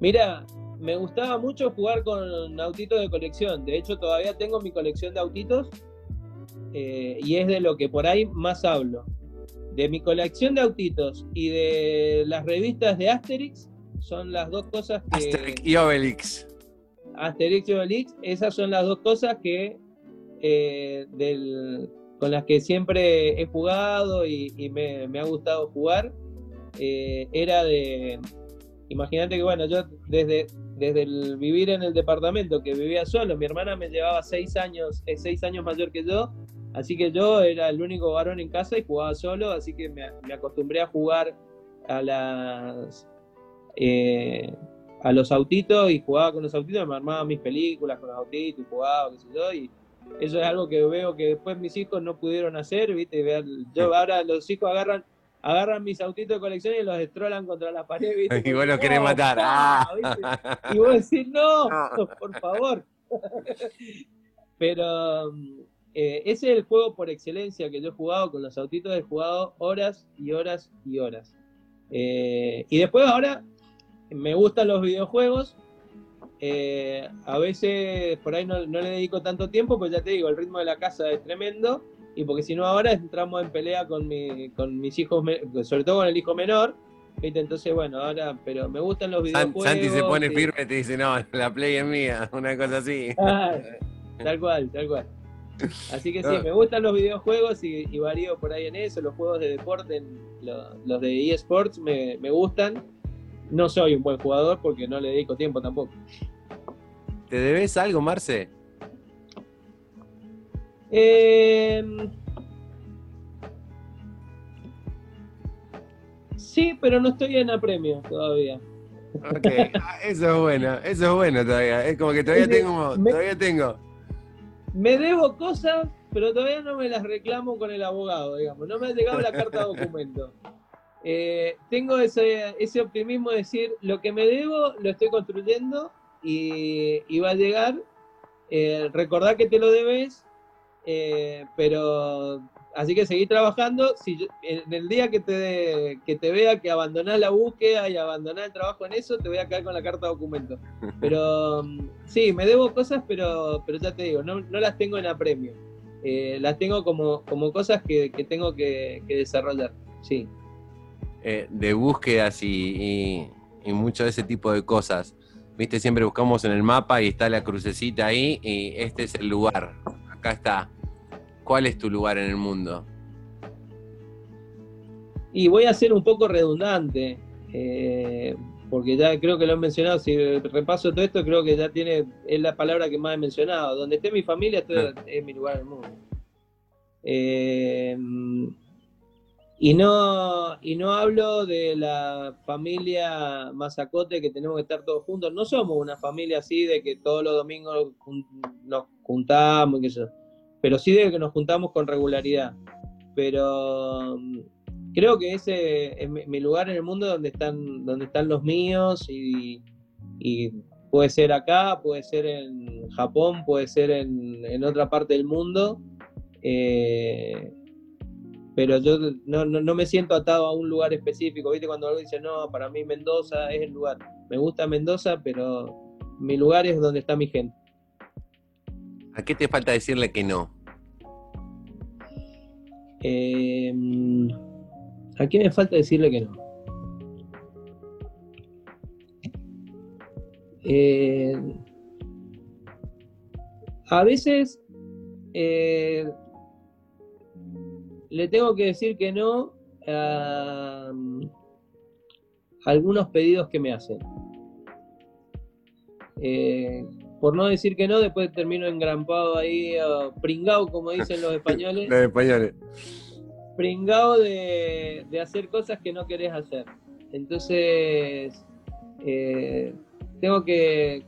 [SPEAKER 2] mira, me gustaba mucho jugar con autitos de colección. De hecho, todavía tengo mi colección de autitos eh, y es de lo que por ahí más hablo. De mi colección de autitos y de las revistas de Asterix son las dos cosas que.
[SPEAKER 1] Asterix y Obelix.
[SPEAKER 2] Asterix y Obelix, esas son las dos cosas que eh, con las que siempre he jugado y, me, ha gustado jugar, eh, era de, imagínate que bueno, yo desde, desde el vivir en el departamento que vivía solo, mi hermana me llevaba seis años, es seis años mayor que yo, así que yo era el único varón en casa y jugaba solo, así que me, acostumbré a jugar a las... Eh, a los autitos y jugaba con los autitos, me armaba mis películas con los autitos y jugaba, qué sé yo, y, eso es algo que veo que después mis hijos no pudieron hacer, ¿viste? Yo ahora los hijos agarran agarran mis autitos de colección y los destrolan contra la pared, ¿viste?
[SPEAKER 1] Y vos los querés matar.
[SPEAKER 2] Ah. Y vos decís, no, por favor. Pero eh, ese es el juego por excelencia que yo he jugado con los autitos, he jugado horas y horas y horas. Eh, y después ahora me gustan los videojuegos, eh, a veces por ahí no, le dedico tanto tiempo, pues ya te digo, el ritmo de la casa es tremendo. Y porque si no, ahora entramos en pelea con, mi, con mis hijos, sobre todo con el hijo menor. Entonces, bueno, ahora, pero me gustan los videojuegos.
[SPEAKER 1] Santi se pone firme y te dice, no, la play es mía, una cosa así.
[SPEAKER 2] Ah, tal cual, tal cual. Así que sí, me gustan los videojuegos y, varío por ahí en eso. Los juegos de deporte, los, de eSports me, me gustan. No soy un buen jugador porque no le dedico tiempo tampoco.
[SPEAKER 1] ¿Te debes algo, Marce?
[SPEAKER 2] Em, sí, pero no estoy en apremio todavía.
[SPEAKER 1] Ok, ah, eso es bueno, eso es bueno todavía. Es como que todavía tengo, todavía tengo.
[SPEAKER 2] Me debo cosas, pero todavía no me las reclamo con el abogado, digamos. No me ha llegado la carta de documento. Eh, tengo ese, optimismo de decir, lo que me debo lo estoy construyendo y, va a llegar. Eh, recordar que te lo debes, eh, pero así que seguí trabajando. Si en el día que te, que te vea que abandonás la búsqueda y abandonás el trabajo en eso, te voy a caer con la carta de documento. Pero sí, me debo cosas, pero, pero ya te digo, no, no las tengo en apremio. Eh, las tengo como, como cosas que, que tengo que, que, desarrollar. Sí.
[SPEAKER 1] Eh, de búsquedas y, y, y mucho de ese tipo de cosas. Viste, siempre buscamos en el mapa y está la crucecita ahí y este es el lugar. Acá está. ¿Cuál es tu lugar en el mundo?
[SPEAKER 2] Y voy a ser un poco redundante, eh, porque ya creo que lo he mencionado, si repaso todo esto, creo que ya tiene, es la palabra que más he mencionado. Donde esté mi familia, esto ah. es mi lugar en el mundo. Eh, y no, y no hablo de la familia Mazacote que tenemos que estar todos juntos. No somos una familia así de que todos los domingos nos juntamos, qué sé pero sí de que nos juntamos con regularidad. Pero mm, creo que ese es mi lugar en el mundo donde están, donde están los míos y, puede ser acá, puede ser en Japón, puede ser en, en otra parte del mundo. Eh, pero yo no, no, me siento atado a un lugar específico, ¿viste? Cuando algo dice, no, para mí Mendoza es el lugar. Me gusta Mendoza, pero mi lugar es donde está mi gente.
[SPEAKER 1] ¿A qué te falta decirle que no?
[SPEAKER 2] Em, ¿A quién me falta decirle que no? Eh, a veces eh, le tengo que decir que no a, algunos pedidos que me hacen. Eh, por no decir que no, después termino engrampado ahí, pringado, como dicen los españoles.
[SPEAKER 1] los españoles.
[SPEAKER 2] Pringado de, hacer cosas que no querés hacer. Entonces, eh, tengo que,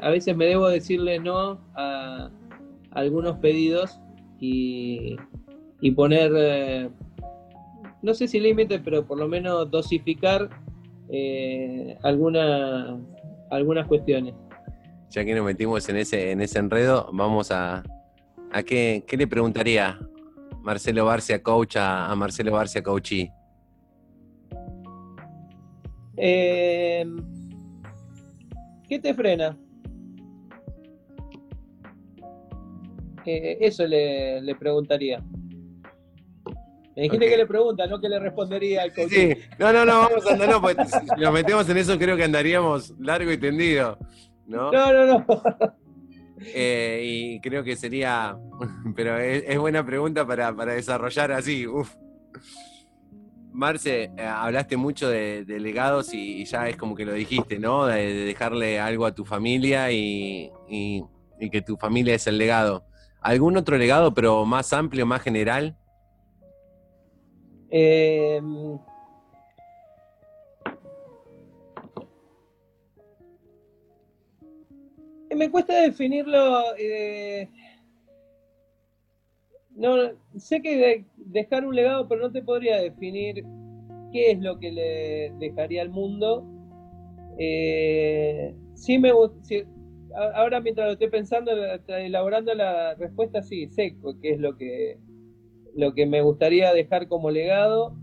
[SPEAKER 2] a veces me debo decirle no a, algunos pedidos y, poner, eh, no sé si límites, pero por lo menos dosificar eh, algunas cuestiones
[SPEAKER 1] ya que nos metimos en ese, en ese enredo, vamos a, a qué, qué le preguntaría Marcelo Barcia Coach a, Marcelo Barcia Coachí.
[SPEAKER 2] Eh, ¿Qué te frena? Eh, eso le, preguntaría. Me dijiste que le pregunta, no que le respondería al coach.
[SPEAKER 1] Sí, no, no, no, vamos a andar, no, porque si nos metemos en eso creo que andaríamos largo y tendido. ¿No?
[SPEAKER 2] No, no, no.
[SPEAKER 1] Eh, y creo que sería, pero es, buena pregunta para, desarrollar así. Uf. Marce, eh, hablaste mucho de, legados y, ya es como que lo dijiste, ¿no? De, dejarle algo a tu familia y, que tu familia es el legado. ¿Algún otro legado, pero más amplio, más general?
[SPEAKER 2] Eh, me cuesta definirlo. Eh, no, sé que dejar un legado, pero no te podría definir qué es lo que le dejaría al mundo. Eh, sí me ahora mientras lo estoy pensando, elaborando la respuesta, sí, sé qué es lo que, lo que me gustaría dejar como legado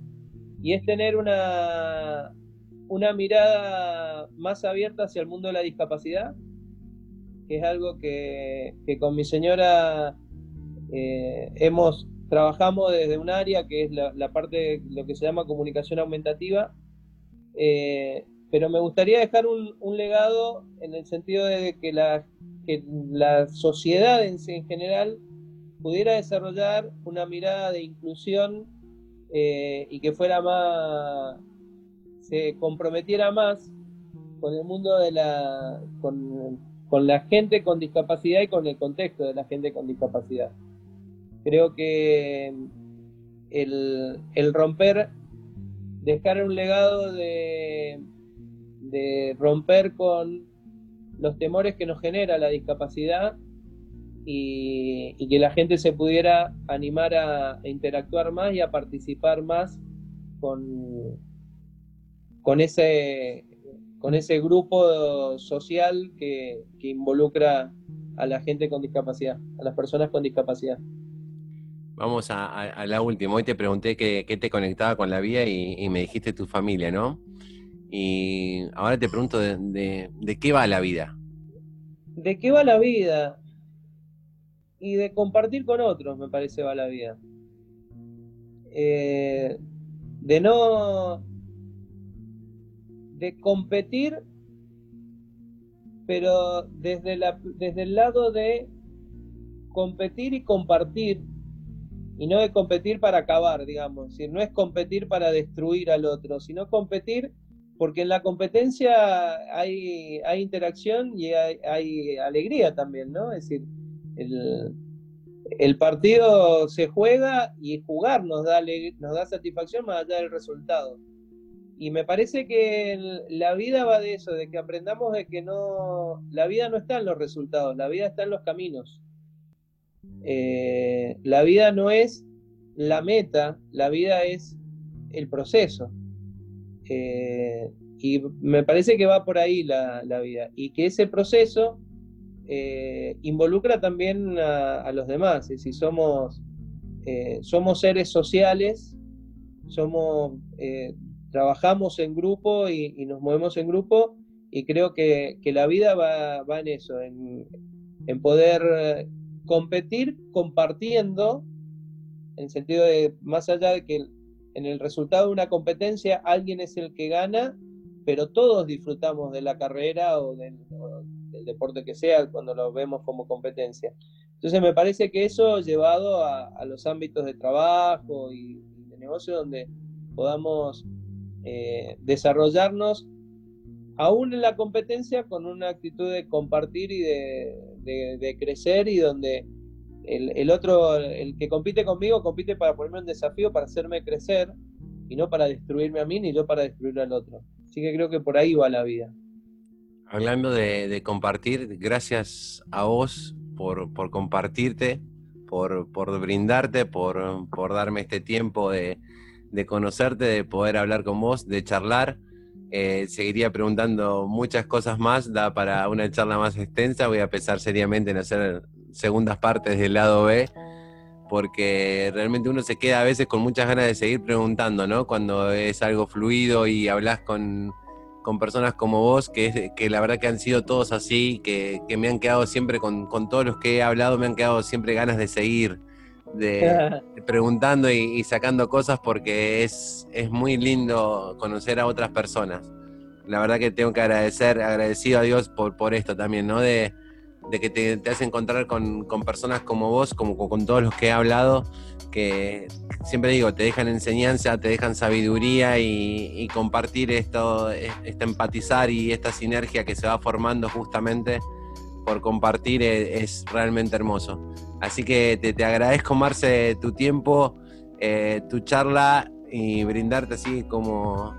[SPEAKER 2] y es tener una, una mirada más abierta hacia el mundo de la discapacidad que es algo que, con mi señora eh, hemos trabajamos desde un área que es la, parte de lo que se llama comunicación aumentativa, eh, pero me gustaría dejar un, legado en el sentido de que la, la sociedad en, en general pudiera desarrollar una mirada de inclusión eh, y que fuera más, se comprometiera más con el mundo de la, con, con la gente con discapacidad y con el contexto de la gente con discapacidad. Creo que el, romper, dejar un legado de, de romper con los temores que nos genera la discapacidad y, que la gente se pudiera animar a, interactuar más y a participar más con, con ese, con ese grupo social que, involucra a la gente con discapacidad, a las personas con discapacidad.
[SPEAKER 1] Vamos a, la última. Hoy te pregunté qué, te conectaba con la vida y, me dijiste tu familia, ¿no? Y ahora te pregunto de, qué va la vida.
[SPEAKER 2] ¿De qué va la vida? Y de compartir con otros, me parece, va la vida. Eh, de no de competir, pero desde, la, desde el lado de competir y compartir, y no de competir para acabar, digamos, no es competir para destruir al otro, sino competir porque en la competencia hay, hay interacción y hay, alegría también, ¿no? Es decir, el, el, partido se juega y jugar nos da, nos da satisfacción más allá del resultado. Y me parece que la vida va de eso, de que aprendamos de que no, la vida no está en los resultados, la vida está en los caminos. Eh, la vida no es la meta, la vida es el proceso. Eh, y me parece que va por ahí la, vida. Y que ese proceso eh, involucra también a, los demás. Es decir, somos, somos seres sociales, somos trabajamos en grupo y, nos movemos en grupo y creo que, la vida va, en eso, en, poder eh, competir compartiendo, en el sentido de, más allá de que en el resultado de una competencia alguien es el que gana, pero todos disfrutamos de la carrera o del, deporte que sea cuando lo vemos como competencia. Entonces me parece que eso llevado a, los ámbitos de trabajo y, de negocio donde podamos eh, desarrollarnos aún en la competencia con una actitud de compartir y de, crecer y donde el, otro, el que compite conmigo, compite para ponerme un desafío, para hacerme crecer y no para destruirme a mí ni yo para destruir al otro. Así que creo que por ahí va la vida.
[SPEAKER 1] Hablando de, compartir, gracias a vos por, compartirte, por, brindarte, por, darme este tiempo de, de conocerte, de poder hablar con vos, de charlar. Eh, seguiría preguntando muchas cosas más, da para una charla más extensa. Voy a pensar seriamente en hacer segundas partes del lado B, porque realmente uno se queda a veces con muchas ganas de seguir preguntando, ¿no? Cuando es algo fluido y hablas con, personas como vos, que, que la verdad que han sido todos así, que, me han quedado siempre con, con todos los que he hablado, me han quedado siempre ganas de seguir de, preguntando y, sacando cosas porque es, es muy lindo conocer a otras personas. La verdad que tengo que agradecer, agradecido a Dios por, por esto también, ¿no? De, que te, te hace encontrar con, personas como vos, como con todos los que he hablado, que siempre digo, te dejan enseñanza, te dejan sabiduría y, compartir esto, este empatizar y esta sinergia que se va formando justamente por compartir es realmente hermoso. Así que te, agradezco, Marce, tu tiempo, eh, tu charla y brindarte así como,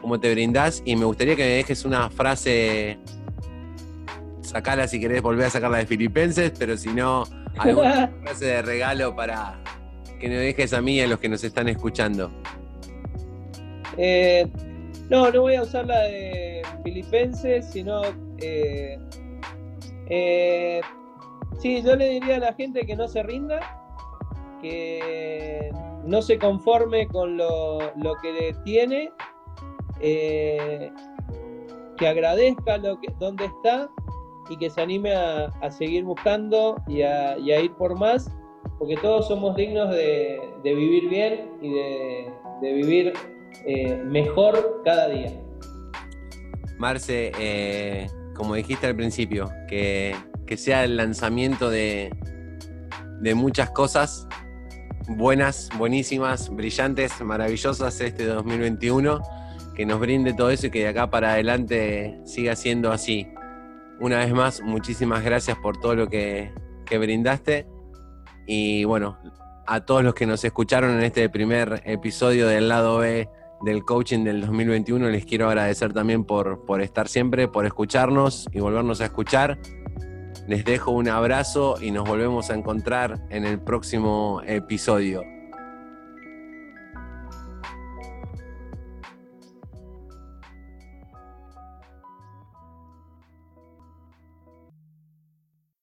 [SPEAKER 1] como te brindás. Y me gustaría que me dejes una frase, sacala si querés, volver a sacarla de Filipenses, pero si no, alguna frase de regalo para que me dejes a mí y a los que nos están escuchando.
[SPEAKER 2] Eh, no, no voy a usar la de Filipenses, sino... Eh, Sí, yo le diría a la gente que no se rinda, que no se conforme con lo, que tiene, eh, que agradezca lo donde está y que se anime a, seguir buscando y a, ir por más, porque todos somos dignos de, vivir bien y de, vivir eh, mejor cada día.
[SPEAKER 1] Marce, eh, como dijiste al principio, que que sea el lanzamiento de, muchas cosas buenas, buenísimas, brillantes, maravillosas este 2021, que nos brinde todo eso y que de acá para adelante siga siendo así. Una vez más, muchísimas gracias por todo lo que, que brindaste y bueno, a todos los que nos escucharon en este primer episodio del lado B del coaching del 2021, les quiero agradecer también por, por estar siempre, por escucharnos y volvernos a escuchar. Les dejo un abrazo y nos volvemos a encontrar en el próximo episodio.